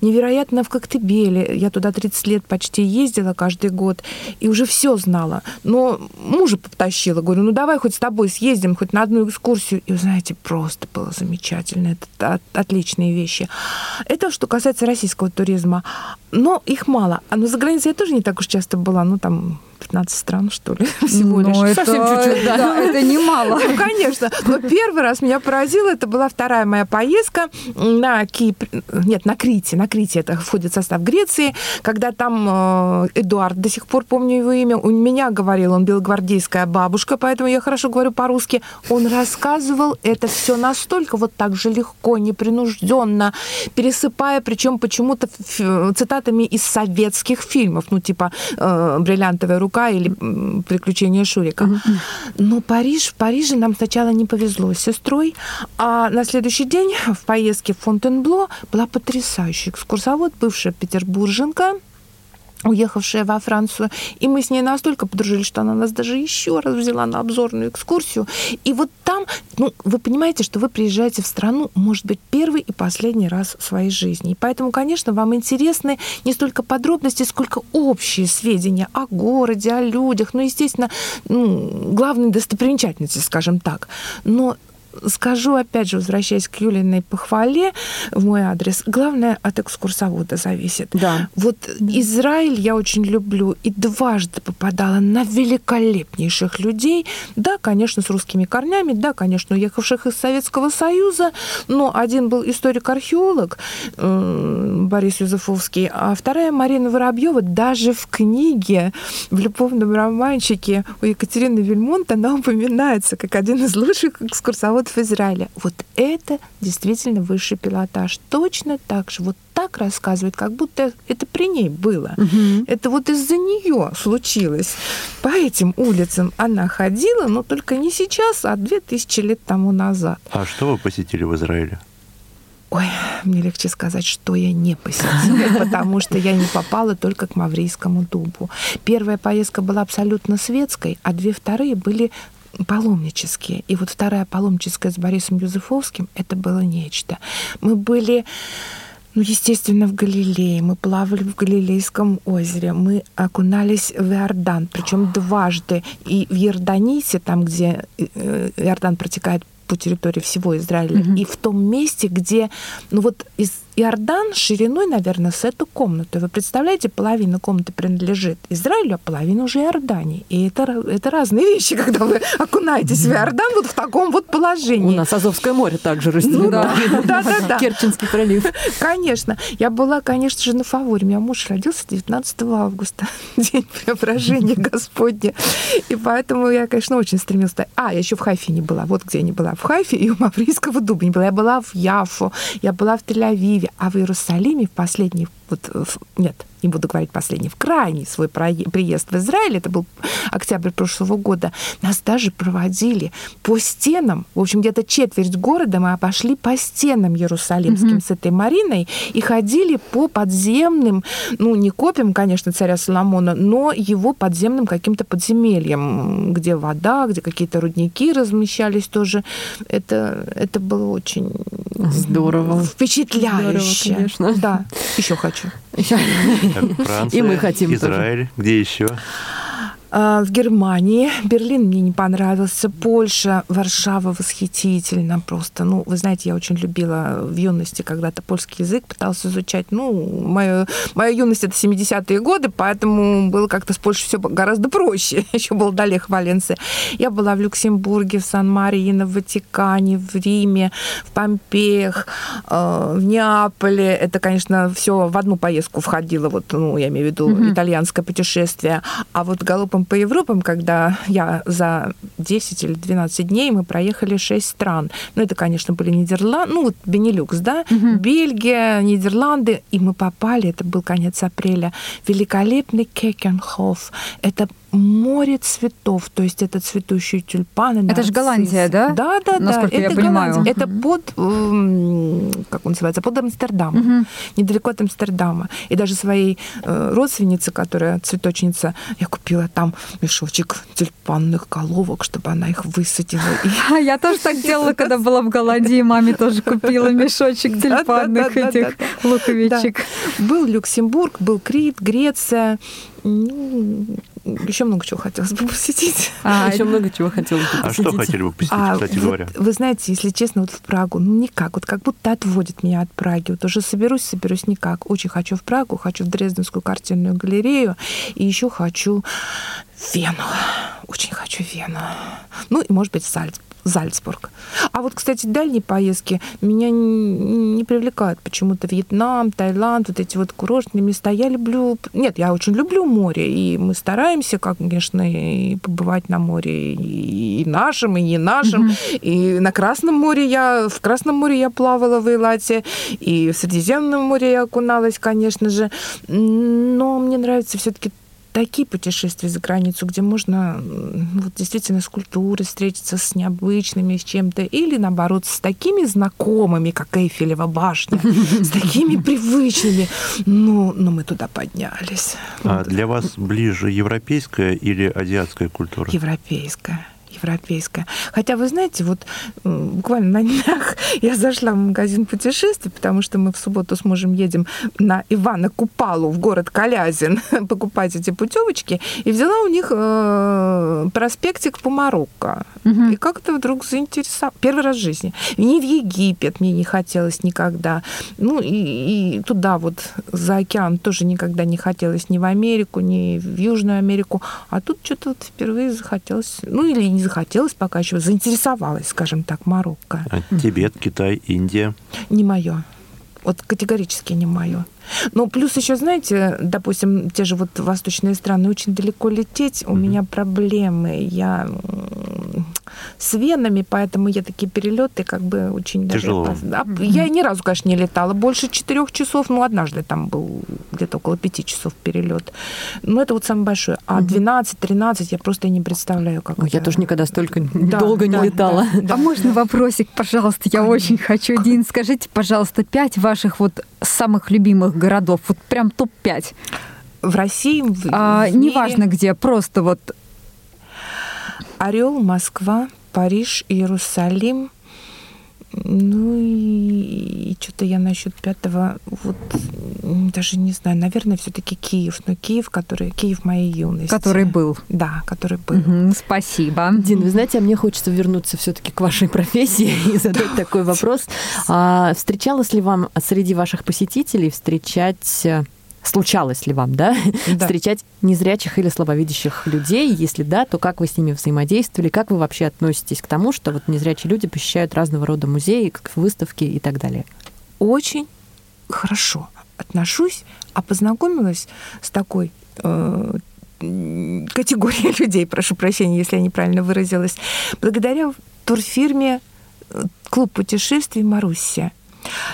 Speaker 6: Невероятно в Коктебеле. Я туда 30 лет почти ездила каждый год и уже все знала. Но мужа потащила, говорю, ну давай хоть с тобой съездим съездим хоть на одну экскурсию. И, знаете, просто было замечательно. Это отличные вещи. Это что касается российского туризма. Но их мало. А но за границей я тоже не так уж часто была. Ну, там 15 стран, что ли, всего
Speaker 5: Но
Speaker 6: лишь.
Speaker 5: Это, Совсем чуть-чуть, да. да. Это немало.
Speaker 6: Ну, конечно. Но первый раз меня поразило, это была вторая моя поездка на Кипр, нет, на Крите, на Крите, это входит в состав Греции, когда там э, Эдуард, до сих пор помню его имя, у меня говорил, он белогвардейская бабушка, поэтому я хорошо говорю по-русски, он рассказывал это все настолько вот так же легко, непринужденно, пересыпая, причем почему-то цитатами из советских фильмов, ну, типа э, «Бриллиантовая рука», Рука или Приключения Шурика. Но Париж, в Париже нам сначала не повезло с сестрой, а на следующий день в поездке в Фонтенбло была потрясающая экскурсовод, бывшая петербурженка, уехавшая во Францию. И мы с ней настолько подружились, что она нас даже еще раз взяла на обзорную экскурсию. И вот там, ну, вы понимаете, что вы приезжаете в страну, может быть, первый и последний раз в своей жизни. И поэтому, конечно, вам интересны не столько подробности, сколько общие сведения о городе, о людях, ну, естественно, ну, главные достопримечательности, скажем так. Но скажу, опять же, возвращаясь к Юлиной похвале в мой адрес, главное от экскурсовода зависит.
Speaker 3: Да.
Speaker 6: Вот. Израиль я очень люблю и дважды попадала на великолепнейших людей. Да, конечно, с русскими корнями, да, конечно, уехавших из Советского Союза, но один был историк-археолог э, Борис Юзефовский, а вторая Марина Воробьева даже в книге, в любовном романчике у Екатерины Вильмонт она упоминается как один из лучших экскурсоводов в Израиле. Вот это действительно высший пилотаж. Точно так же. Вот так рассказывает, как будто это при ней было. Угу. Это вот из-за нее случилось. По этим улицам она ходила, но только не сейчас, а две тысячи лет тому назад.
Speaker 2: А что вы посетили в Израиле?
Speaker 6: Ой, мне легче сказать, что я не посетила, потому что я не попала только к Маврийскому дубу. Первая поездка была абсолютно светской, а две вторые были паломнические. И вот вторая паломническая с Борисом Юзефовским, это было нечто. Мы были ну, естественно, в Галилее. Мы плавали в Галилейском озере. Мы окунались в Иордан, причем дважды. И в Иорданисе, там, где э, Иордан протекает по территории всего Израиля, mm-hmm. и в том месте, где, ну вот из Иордан шириной, наверное, с эту комнату. Вы представляете, половина комнаты принадлежит Израилю, а половина уже Иордании. И это, это разные вещи, когда вы окунаетесь в Иордан вот в таком вот положении.
Speaker 3: У нас Азовское море также разделено. Ну,
Speaker 6: да, да, да, да.
Speaker 3: Керченский пролив.
Speaker 6: Конечно. Я была, конечно же, на фаворе. У меня муж родился 19 августа, день преображения Господня. И поэтому я, конечно, очень стремилась. А, я еще в Хайфе не была. Вот где я не была. В Хайфе и у Маврийского дуба не была. Я была в Яфу, я была в Тель-Авиве, Киеве, а в Иерусалиме в последний, вот, нет, не буду говорить последний, в крайний свой приезд в Израиль, это был октябрь прошлого года, нас даже проводили по стенам, в общем, где-то четверть города мы обошли по стенам Иерусалимским mm-hmm. с этой Мариной и ходили по подземным, ну, не копиям, конечно, царя Соломона, но его подземным каким-то подземельям, где вода, где какие-то рудники размещались тоже. Это, это было очень
Speaker 3: здорово.
Speaker 6: Впечатляюще. Здорово, конечно. Да, еще хочу.
Speaker 2: Франция,
Speaker 3: И мы хотим
Speaker 2: Израиль,
Speaker 3: тоже.
Speaker 2: где еще?
Speaker 6: А, в Германии. Берлин мне не понравился. Польша, Варшава восхитительно просто. Ну, вы знаете, я очень любила в юности когда-то польский язык, пыталась изучать. Ну, моя, моя юность — это 70-е годы, поэтому было как-то с Польшей все гораздо проще. Еще был Далех Валенция. Я была в Люксембурге, в Сан-Марино, в Ватикане, в Риме, в Помпеях, э, в Неаполе. Это, конечно, все в одну поездку входило. Вот, ну, я имею в виду mm-hmm. итальянское путешествие. А вот галопом по Европам, когда я за 10 или 12 дней мы проехали 6 стран. Ну, это, конечно, были Нидерланды, ну, вот Бенилюкс, да, угу. Бельгия, Нидерланды, и мы попали, это был конец апреля, великолепный Кекенхоф. Это море цветов, то есть это цветущие тюльпаны.
Speaker 5: Это же Голландия, да?
Speaker 6: Да, да,
Speaker 5: Насколько
Speaker 6: да.
Speaker 5: я
Speaker 6: это
Speaker 5: понимаю.
Speaker 6: Голландия. Это под, как он называется, под Амстердамом, угу. недалеко от Амстердама. И даже своей э, родственнице, которая цветочница, я купила там мешочек тюльпанных головок, чтобы она их высадила.
Speaker 5: Я тоже так делала, когда была в Голландии, маме тоже купила мешочек тюльпанных этих луковичек.
Speaker 6: Был Люксембург, был Крит, Греция, ну, еще много чего хотелось бы посетить.
Speaker 3: А, еще много чего хотелось бы
Speaker 2: посетить. А что хотели бы посетить, а, кстати
Speaker 6: вот,
Speaker 2: говоря?
Speaker 6: Вы знаете, если честно, вот в Прагу, ну никак, вот как будто отводит меня от Праги. Вот уже соберусь, соберусь никак. Очень хочу в Прагу, хочу в Дрезденскую картинную галерею, и еще хочу Вену. Очень хочу Вену. Ну и, может быть, Сальцбург. Зальцбург. А вот, кстати, дальние поездки меня не привлекают почему-то Вьетнам, Таиланд, вот эти вот курортные места. Я люблю... Нет, я очень люблю море, и мы стараемся, конечно, и побывать на море и нашим, и не нашим. Mm-hmm. И на Красном море я... В Красном море я плавала в Эйлате, и в Средиземном море я окуналась, конечно же. Но мне нравится все таки такие путешествия за границу, где можно вот, действительно с культурой встретиться, с необычными, с чем-то, или наоборот, с такими знакомыми, как Эйфелева башня, с такими привычными. Ну, но мы туда поднялись.
Speaker 2: А для вас ближе европейская или азиатская культура?
Speaker 6: Европейская европейская. Хотя, вы знаете, вот буквально на днях я зашла в магазин путешествий, потому что мы в субботу с мужем едем на Ивана Купалу в город Калязин покупать эти путевочки, и взяла у них э, проспектик по Марокко. Угу. И как-то вдруг заинтересовала. Первый раз в жизни. Ни в Египет мне не хотелось никогда. Ну, и, и туда вот за океан тоже никогда не хотелось ни в Америку, ни в Южную Америку. А тут что-то вот впервые захотелось. Ну, или не захотелось пока еще, заинтересовалась, скажем так, Марокко.
Speaker 2: А Тибет, Китай, Индия?
Speaker 6: Не мое. Вот категорически не мое. Но плюс еще, знаете, допустим, те же вот восточные страны, очень далеко лететь, у mm-hmm. меня проблемы. Я с венами, поэтому я такие перелеты как бы очень даже
Speaker 2: Тяжело.
Speaker 6: опасны. Да, Я ни разу, конечно, не летала больше четырех часов, ну, однажды там был где-то около пяти часов перелет. Но это вот самое большое. А 12-13 я просто не представляю, как
Speaker 3: Ой,
Speaker 6: это.
Speaker 3: Я тоже никогда столько
Speaker 6: Да,
Speaker 3: долго не
Speaker 6: да,
Speaker 3: летала.
Speaker 6: да, да.
Speaker 5: А можно вопросик, пожалуйста? Я очень хочу. Дин, скажите, пожалуйста, пять ваших вот самых любимых городов. Вот прям топ-5.
Speaker 6: В России, в,
Speaker 5: А,
Speaker 6: в мире
Speaker 5: неважно где, просто вот
Speaker 6: Орел, Москва, Париж, Иерусалим. Ну и, что-то я насчет пятого, вот даже не знаю, наверное, все-таки Киев. Но Киев, который Киев моей юности.
Speaker 5: который был.
Speaker 6: Да, который был.
Speaker 5: Мгм, спасибо.
Speaker 3: Дин, вы знаете, а мне хочется вернуться все-таки к вашей профессии и задать такой вопрос. А, встречалось ли вам среди ваших посетителей встречать э, Случалось ли вам, да,
Speaker 6: Да.
Speaker 3: встречать незрячих или слабовидящих людей? Если да, то как вы с ними взаимодействовали? Как вы вообще относитесь к тому, что вот незрячие люди посещают разного рода музеи, как выставки и так далее?
Speaker 6: Очень хорошо отношусь, а познакомилась с такой э, категорией людей, прошу прощения, если я неправильно выразилась, благодаря турфирме э, «Клуб путешествий Маруссия».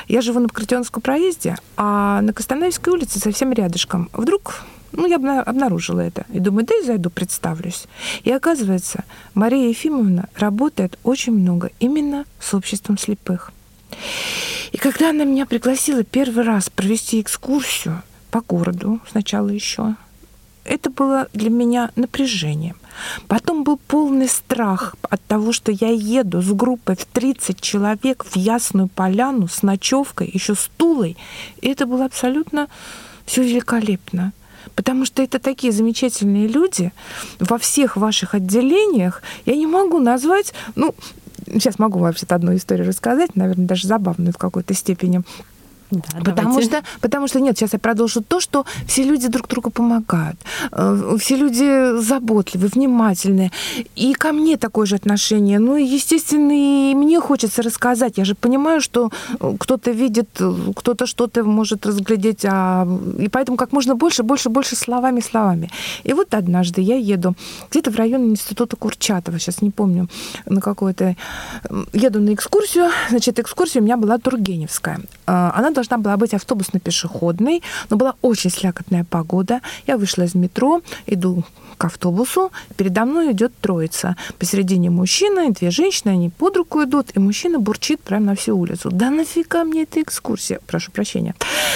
Speaker 6: Я живу на Пократионском проезде, а на Костанаевской улице совсем рядышком. Вдруг ну, я обна- обнаружила это. И думаю, да и зайду, представлюсь. И оказывается, Мария Ефимовна работает очень много именно с обществом слепых. И когда она меня пригласила первый раз провести экскурсию по городу, сначала еще, это было для меня напряжением. Потом был полный страх от того, что я еду с группой в 30 человек в Ясную Поляну с ночевкой, еще с Тулой. И это было абсолютно все великолепно. Потому что это такие замечательные люди во всех ваших отделениях. Я не могу назвать, ну, сейчас могу вообще-то одну историю рассказать, наверное, даже забавную в какой-то степени.
Speaker 3: Да,
Speaker 6: Потому
Speaker 3: давайте.
Speaker 6: что, потому что нет, сейчас я продолжу то, что все люди друг другу помогают, э, все люди заботливые, внимательные, и ко мне такое же отношение. Ну и естественно и мне хочется рассказать. Я же понимаю, что э, кто-то видит, э, кто-то что-то может разглядеть, а... и поэтому как можно больше, больше, больше словами, словами. И вот однажды я еду где-то в районе института Курчатова, сейчас не помню на какой-то, еду на экскурсию, значит экскурсия у меня была Тургеневская. Она должна была быть автобусно-пешеходной, но была очень слякотная погода. Я вышла из метро, иду к автобусу, передо мной идет троица. Посередине мужчина и две женщины, они под руку идут, и мужчина бурчит прямо на всю улицу. Да нафига мне эта экскурсия? Прошу прощения.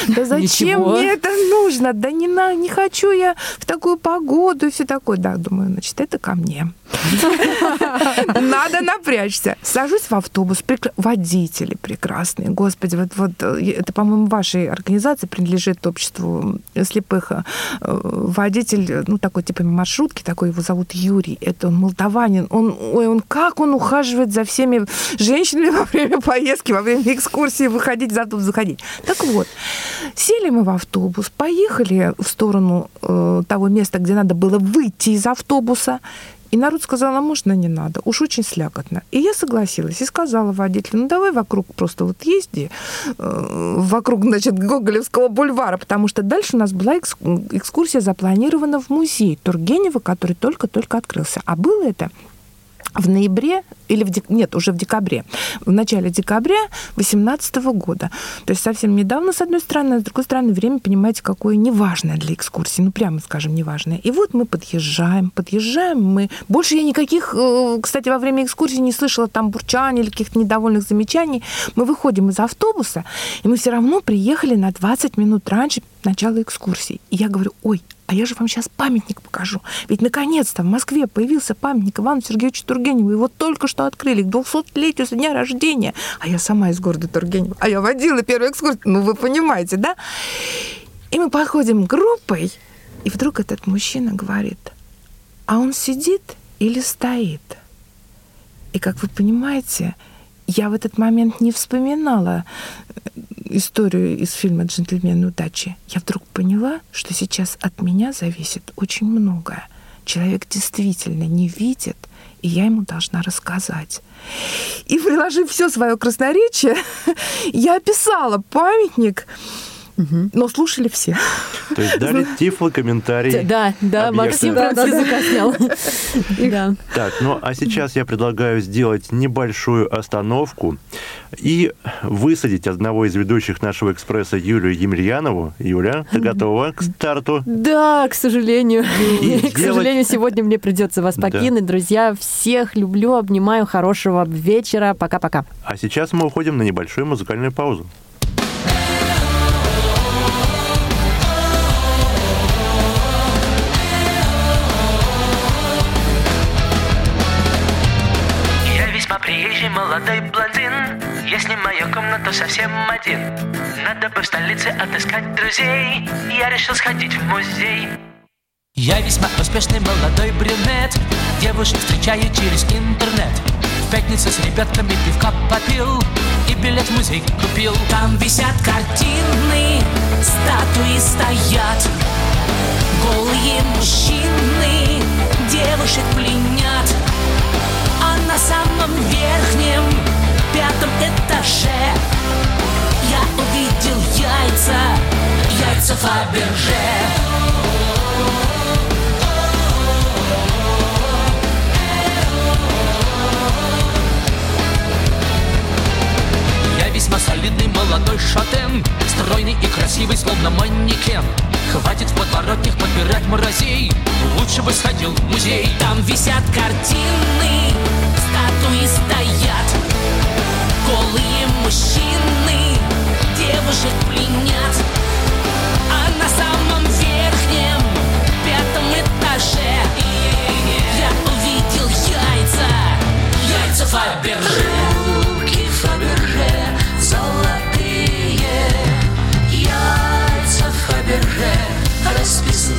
Speaker 6: Да зачем
Speaker 3: Ничего.
Speaker 6: мне это нужно? Да не, на, не хочу я в такую погоду и все такое. Да, думаю, значит, это ко мне. Надо напрячься. Сажусь в автобус. Водители прекрасные. Господи, вот, вот э, это, по-моему, вашей организации принадлежит обществу слепых. Э, Водитель, э, ну, такой типа маршрутки, такой его зовут Юрий. Это он молдаванин. Он, ой, он как он ухаживает за всеми женщинами во время поездки, во время экскурсии, выходить из автобуса, заходить. Так вот, сели мы в автобус, поехали в сторону э, того места, где надо было выйти из автобуса. И народ сказал, а можно не надо, уж очень слякотно. И я согласилась и сказала водителю, ну давай вокруг просто вот езди, э, вокруг, значит, Гоголевского бульвара, потому что дальше у нас была экс- экскурсия запланирована в музей Тургенева, который только-только открылся. А было это в ноябре или в дек... нет, уже в декабре, в начале декабря 2018 года. То есть совсем недавно, с одной стороны, а с другой стороны, время, понимаете, какое неважное для экскурсии, ну прямо скажем, неважное. И вот мы подъезжаем, подъезжаем мы. Больше я никаких, э, кстати, во время экскурсии не слышала там бурчания или каких-то недовольных замечаний. Мы выходим из автобуса, и мы все равно приехали на 20 минут раньше начала экскурсии. И я говорю, ой, а я же вам сейчас памятник покажу. Ведь наконец-то в Москве появился памятник Ивану Сергеевичу Тургеневу. Его только что открыли к 200-летию со дня рождения. А я сама из города Тургенева. А я водила первую экскурсию. Ну, вы понимаете, да? И мы подходим группой, и вдруг этот мужчина говорит, а он сидит или стоит? И, как вы понимаете, я в этот момент не вспоминала историю из фильма «Джентльмены удачи». Я вдруг поняла, что сейчас от меня зависит очень многое. Человек действительно не видит, и я ему должна рассказать. И приложив все свое красноречие, я описала памятник, но слушали все.
Speaker 2: То есть дали тифло комментарий.
Speaker 3: Да, да,
Speaker 2: объекта.
Speaker 3: Максим
Speaker 6: Да,
Speaker 3: прям
Speaker 6: да,
Speaker 3: языка снял. Да.
Speaker 2: Так, ну а сейчас я предлагаю сделать небольшую остановку и высадить одного из ведущих нашего экспресса Юлию Емельянову. Юля, ты готова к старту?
Speaker 3: Да, к сожалению.
Speaker 2: И
Speaker 3: К сожалению, сегодня мне придется вас
Speaker 2: Да.
Speaker 3: покинуть. Друзья, всех люблю, обнимаю. Хорошего вечера. Пока-пока.
Speaker 2: А сейчас мы уходим на небольшую музыкальную паузу.
Speaker 7: Молодой блондин. Если моя комната совсем один. Надо бы в столице отыскать друзей. Я решил сходить в музей. Я весьма успешный молодой брюнет. Девушек встречаю через интернет. В пятницу с ребятками пивка попил И билет в музей купил. Там висят картины Статуи стоят. Голые мужчины Девушек пленят на самом верхнем пятом этаже. Я увидел яйца, яйца Фаберже. Весьма солидный молодой шатен Стройный и красивый, словно манекен Хватит в подворотнях подбирать морозей. Лучше бы сходил в музей. Там висят картины Статуи стоят. Голые мужчины Девушек пленят. А на самом верхнем Пятом этаже. Я увидел яйца. Яйца Фаберже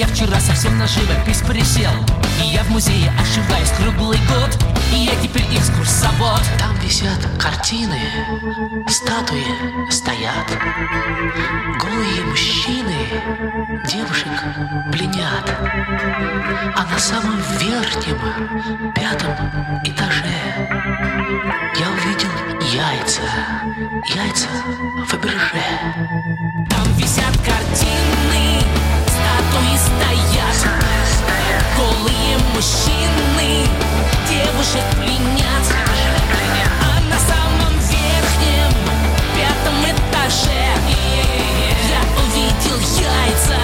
Speaker 7: я вчера совсем на живопись присел И я в музее ошиваюсь круглый год. И я теперь экскурсовод. Там висят картины Статуи стоят. Голые мужчины Девушек пленят. А на самом верхнем Пятом этаже Я увидел яйца Яйца Фаберже там висят картины, статуи стоят. Голые мужчины, девушек пленят. А на самом верхнем, пятом этаже Я увидел яйца,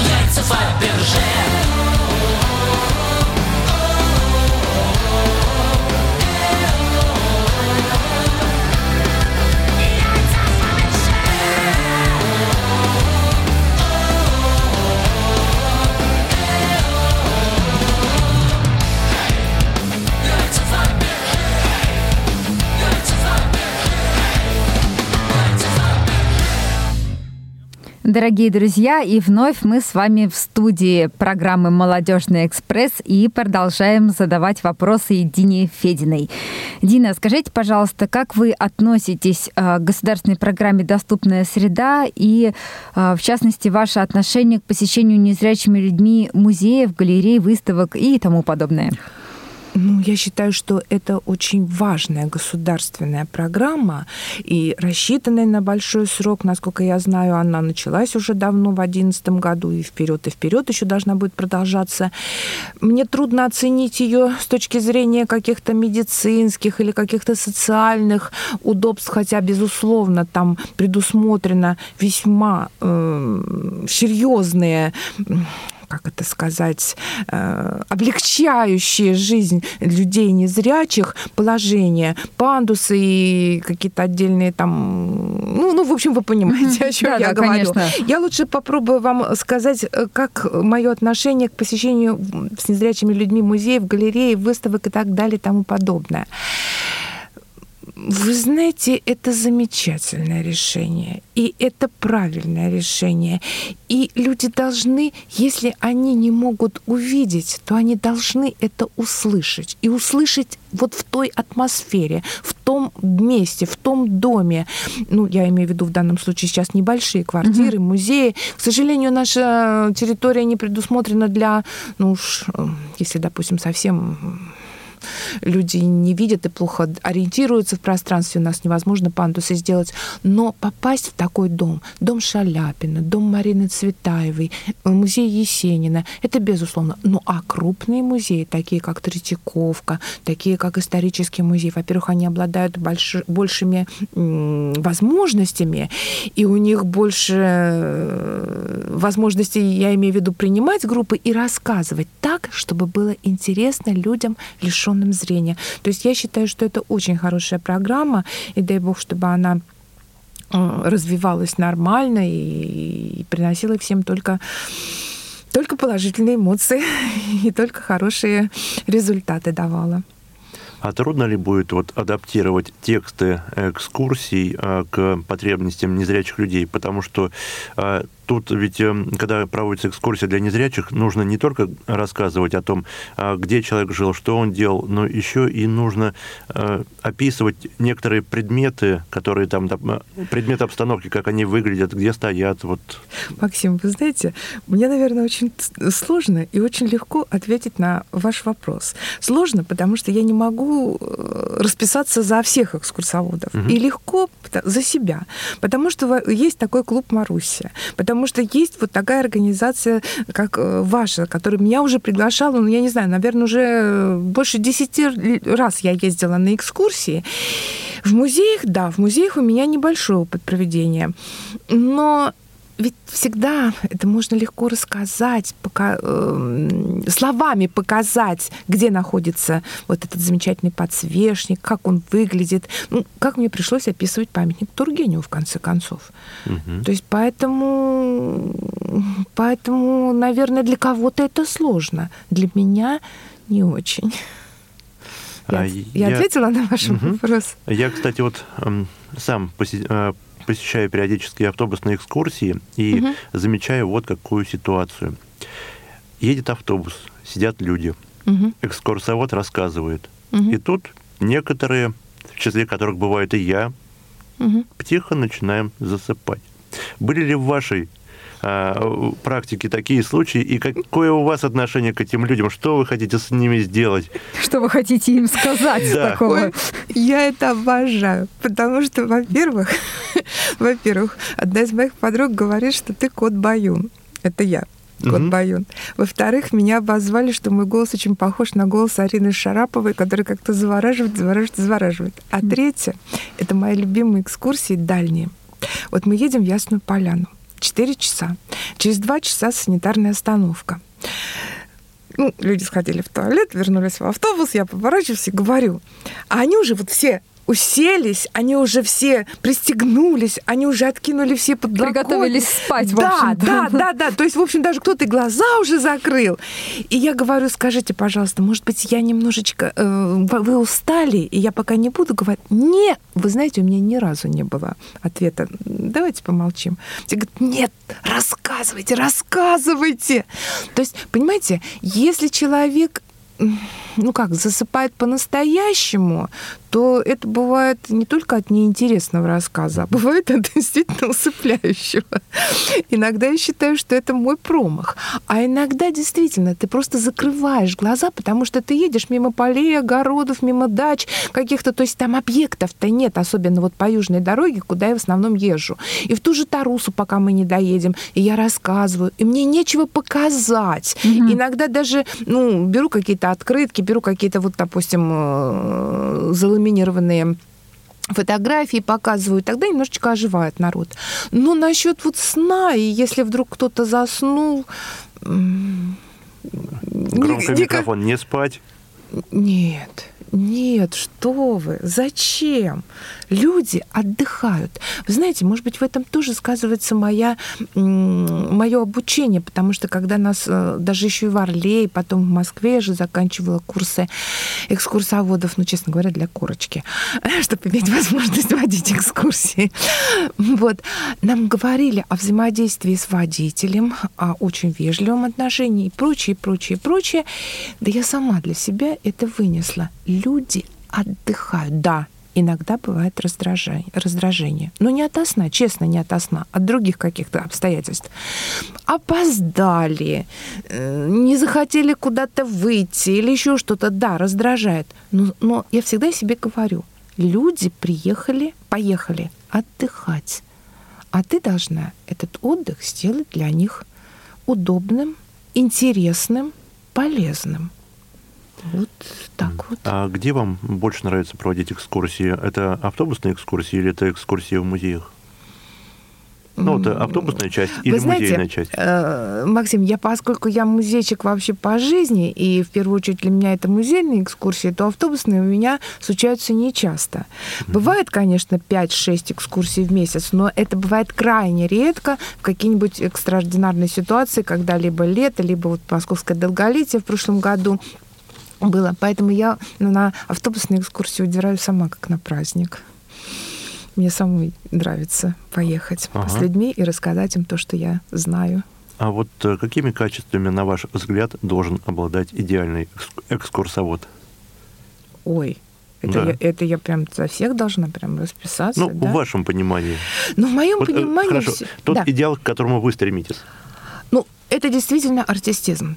Speaker 7: яйца Фаберже
Speaker 5: Дорогие друзья, и вновь мы с вами в студии программы «Молодежный экспресс» и продолжаем задавать вопросы Дине Фединой. Дина, скажите, пожалуйста, как вы относитесь э, к государственной программе «Доступная среда» и, э, в частности, ваше отношение к посещению незрячими людьми музеев, галерей, выставок и тому подобное?
Speaker 6: Ну, я считаю, что это очень важная государственная программа и рассчитанная на большой срок. Насколько я знаю, она началась уже давно, в 2011 году, и вперед и вперед еще должна будет продолжаться. Мне трудно оценить ее с точки зрения каких-то медицинских или каких-то социальных удобств, хотя, безусловно, там предусмотрено весьма э, серьезные как это сказать, э, облегчающие жизнь людей незрячих положения, пандусы и какие-то отдельные там, ну, ну, в общем, вы понимаете, о чем
Speaker 5: Да,
Speaker 6: я
Speaker 5: да,
Speaker 6: говорю.
Speaker 5: конечно.
Speaker 6: Я лучше попробую вам сказать, э, как мое отношение к посещению с незрячими людьми музеев, галереи, выставок и так далее и тому подобное Вы знаете, это замечательное решение, и это правильное решение. И люди должны, если они не могут увидеть, то они должны это услышать. И услышать вот в той атмосфере, в том месте, в том доме. Ну, я имею в виду в данном случае сейчас небольшие квартиры, угу. музеи. К сожалению, наша территория не предусмотрена для, ну уж, э, если, допустим, совсем люди не видят и плохо ориентируются в пространстве, у нас невозможно пандусы сделать. Но попасть в такой дом, дом Шаляпина, дом Марины Цветаевой, музей Есенина, это безусловно. Ну а крупные музеи, такие как Третьяковка, такие как исторический музей, во-первых, они обладают больш... большими возможностями, и у них больше э, возможностей, я имею в виду, принимать группы и рассказывать так, чтобы было интересно людям, лишенным лишенным зрения. То есть я считаю, что это очень хорошая программа, и дай бог, чтобы она э, развивалась нормально и, и приносила всем только только положительные эмоции и только хорошие результаты давала.
Speaker 2: А трудно ли будет вот адаптировать тексты экскурсий э, к потребностям незрячих людей? Потому что э, тут ведь, эм, когда проводится экскурсия для незрячих, нужно не только рассказывать о том, а, где человек жил, что он делал, но еще и нужно э, описывать некоторые предметы, которые там, э, предметы обстановки, как они выглядят, где стоят. Вот.
Speaker 6: Максим, вы знаете, мне, наверное, очень сложно и очень легко ответить на ваш вопрос. Сложно, потому что я не могу э, расписаться за всех экскурсоводов. Угу. И легко за себя, потому что есть такой клуб Маруся, потому потому что есть вот такая организация, как э, ваша, которая меня уже приглашала, ну, я не знаю, наверное, уже больше десяти раз я ездила на экскурсии. В музеях, да, в музеях у меня небольшой опыт проведения. Но ведь всегда это можно легко рассказать, пока, э, словами показать, где находится вот этот замечательный подсвечник, как он выглядит. Ну, как мне пришлось описывать памятник Тургеневу, в конце концов. Угу. То есть поэтому, поэтому, наверное, для кого-то это сложно. Для меня не очень. Я, а я, я ответила на ваш угу. вопрос.
Speaker 2: Я, кстати, вот эм, сам э, посещаю периодически автобусные экскурсии и угу. замечаю вот какую ситуацию. Едет автобус, сидят люди, угу. экскурсовод рассказывает. Угу. И тут некоторые, в числе которых бывает и я, угу. тихо начинаем засыпать. Были ли в вашей практике такие случаи, и какое у вас отношение к этим людям? Что вы хотите с ними сделать?
Speaker 5: Что вы хотите им сказать да. такого?
Speaker 6: Я это обожаю, потому что, во-первых, во-первых, одна из моих подруг говорит, что ты кот Баюн. Это я кот угу. Баюн. Во-вторых, меня обозвали, что мой голос очень похож на голос Арины Шараповой, который как-то завораживает, завораживает, завораживает. А третье, это мои любимые экскурсии дальние. Вот мы едем в Ясную Поляну. 4 часа. Через 2 часа санитарная остановка. Ну, люди сходили в туалет, вернулись в автобус, я поворачиваюсь и говорю. А они уже вот все уселись, они уже все пристегнулись, они уже откинули все
Speaker 5: подлокотники. Приготовились спать,
Speaker 6: в да, да, да, да. То есть, в общем, даже кто-то и глаза уже закрыл. И я говорю, скажите, пожалуйста, может быть, я немножечко... Э, вы устали, и я пока не буду говорить. Нет! Вы знаете, у меня ни разу не было ответа. Давайте помолчим. Все говорят, нет, рассказывайте, рассказывайте. То есть, понимаете, если человек ну как, засыпает по-настоящему, то это бывает не только от неинтересного рассказа, а бывает от действительно усыпляющего. Иногда я считаю, что это мой промах. А иногда действительно ты просто закрываешь глаза, потому что ты едешь мимо полей, огородов, мимо дач каких-то, то есть там объектов-то нет, особенно вот по южной дороге, куда я в основном езжу. И в ту же Тарусу, пока мы не доедем, и я рассказываю, и мне нечего показать. Угу. Иногда даже, ну, беру какие-то открытки, беру какие-то вот, допустим, э, заламинированные фотографии показываю, тогда немножечко оживает народ. Но насчет вот сна, и если вдруг кто-то заснул...
Speaker 2: Громко никак... микрофон, не спать.
Speaker 6: Нет, Нет, что вы, зачем? Люди отдыхают. Вы знаете, может быть, в этом тоже сказывается моя, мое обучение, потому что когда нас э, даже еще и в Орле, и потом в Москве я же заканчивала курсы экскурсоводов, ну, честно говоря, для корочки, чтобы иметь возможность водить экскурсии. Вот. Нам говорили о взаимодействии с водителем, о очень вежливом отношении и прочее, прочее, прочее. Да я сама для себя это вынесла. Люди отдыхают, да, иногда бывает раздражение, раздражение. Но не от сна, честно, не от сна, от других каких-то обстоятельств. Опоздали, э, не захотели куда-то выйти или еще что-то. Да, раздражает. Но, но я всегда себе говорю, люди приехали, поехали отдыхать. А ты должна этот отдых сделать для них удобным, интересным, полезным. Вот так вот.
Speaker 2: А где вам больше нравится проводить экскурсии? Это автобусные экскурсии или это экскурсии в музеях? Ну, это автобусная часть или
Speaker 6: Вы знаете,
Speaker 2: музейная часть?
Speaker 6: Э, Максим, я поскольку я музейчик вообще по жизни, и в первую очередь для меня это музейные экскурсии, то автобусные у меня случаются нечасто. Mm-hmm. Бывает, конечно, 5-6 экскурсий в месяц, но это бывает крайне редко в какие-нибудь экстраординарные ситуации, когда либо лето, либо вот московское долголетие в прошлом году было. Поэтому я на автобусные экскурсии удираю сама, как на праздник. Мне самой нравится поехать ага. с людьми и рассказать им то, что я знаю.
Speaker 2: А вот э, какими качествами, на ваш взгляд, должен обладать идеальный экскурсовод?
Speaker 6: Ой, это, да. я, это я прям за всех должна прям расписаться.
Speaker 2: Ну,
Speaker 6: да?
Speaker 2: в вашем понимании.
Speaker 6: Ну, в моем вот, э, понимании.
Speaker 2: Хорошо. Тот да. идеал, к которому вы стремитесь.
Speaker 6: Ну, это действительно артистизм.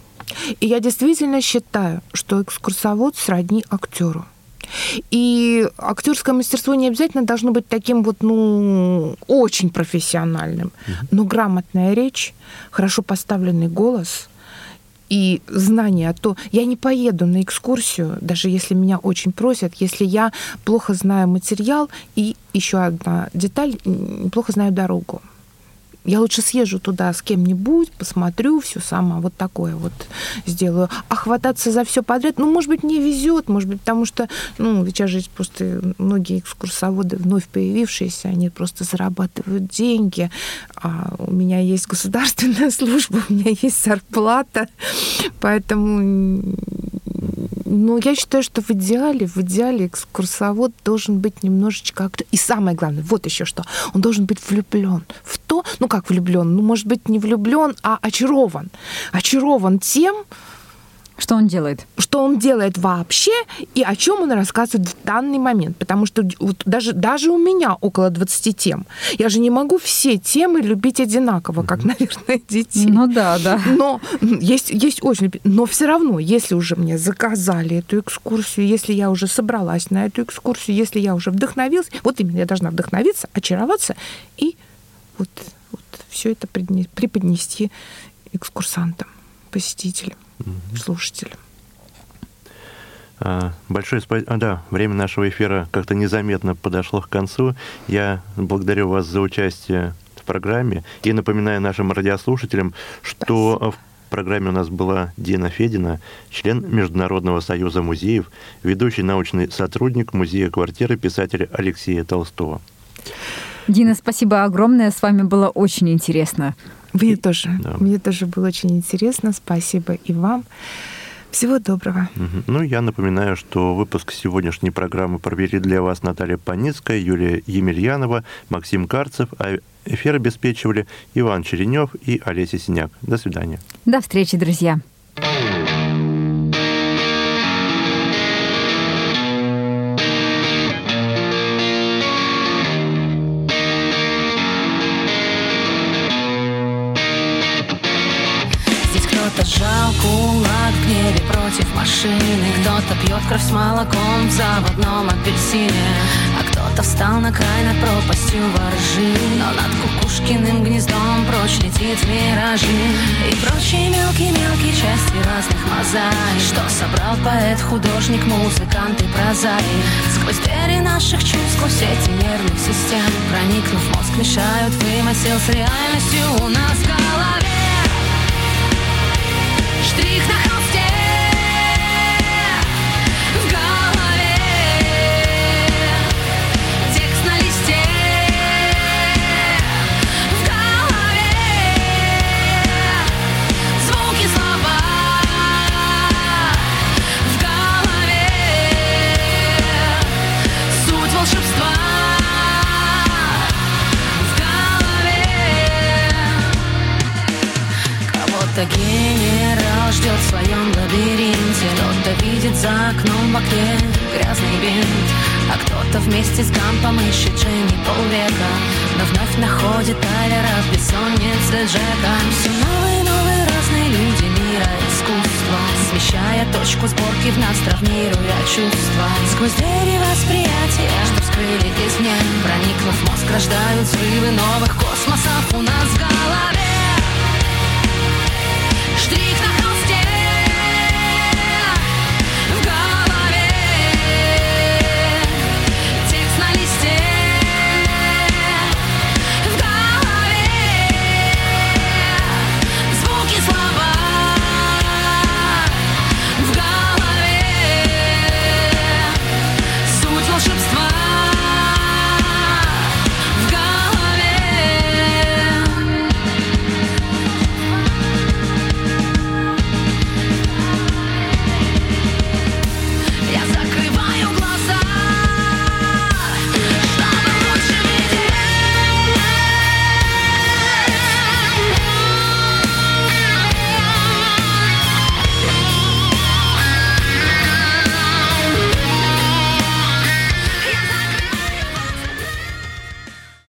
Speaker 6: И я действительно считаю, что экскурсовод сродни актеру. И актерское мастерство не обязательно должно быть таким вот, ну, очень профессиональным. Но грамотная речь, хорошо поставленный голос и знание, а то я не поеду на экскурсию, даже если меня очень просят, если я плохо знаю материал и еще одна деталь, плохо знаю дорогу. Я лучше съезжу туда с кем-нибудь, посмотрю все сама, вот такое вот сделаю. А хвататься за все подряд, ну, может быть, не везет, может быть, потому что, ну, сейчас же просто многие экскурсоводы вновь появившиеся, они просто зарабатывают деньги. А у меня есть государственная служба, у меня есть зарплата, поэтому ну, я считаю, что в идеале, в идеале экскурсовод должен быть немножечко актер. И самое главное, вот еще что, он должен быть влюблен в то, ну как влюблен, ну, может быть, не влюблен, а очарован. Очарован тем,
Speaker 5: что он делает?
Speaker 6: Что он делает вообще и о чем он рассказывает в данный момент. Потому что вот даже, даже у меня около 20 тем. Я же не могу все темы любить одинаково, как, наверное, детей.
Speaker 5: Ну да, да.
Speaker 6: Но есть, есть очень... Но все равно, если уже мне заказали эту экскурсию, если я уже собралась на эту экскурсию, если я уже вдохновилась, вот именно я должна вдохновиться, очароваться и вот, вот все это преподнести экскурсантам, посетителям угу. слушателям.
Speaker 2: А, большое спасибо. А, да, время нашего эфира как-то незаметно подошло к концу. Я благодарю вас за участие в программе и напоминаю нашим радиослушателям, что спасибо. в программе у нас была Дина Федина, член Международного союза музеев, ведущий научный сотрудник музея квартиры писателя Алексея Толстого.
Speaker 5: Дина, спасибо огромное. С вами было очень интересно.
Speaker 6: Мне тоже. Да. Мне тоже было очень интересно. Спасибо и вам. Всего доброго.
Speaker 2: Угу. Ну, я напоминаю, что выпуск сегодняшней программы провели для вас Наталья Паницкая, Юлия Емельянова, Максим Карцев, а эфир обеспечивали Иван Черенев и Олеся Синяк. До свидания.
Speaker 5: До встречи, друзья.
Speaker 8: Кровь с молоком в заводном апельсине. А кто-то встал на край над пропастью воржи. Но над кукушкиным гнездом прочь летит миражи. И прочие мелкие-мелкие части разных мозаик Что собрал поэт, художник, музыкант и прозаик. Сквозь двери наших чувств, сквозь эти нервных систем. Проникнув в мозг, мешают вымысел с реальностью у нас в голове. Штрих на холсте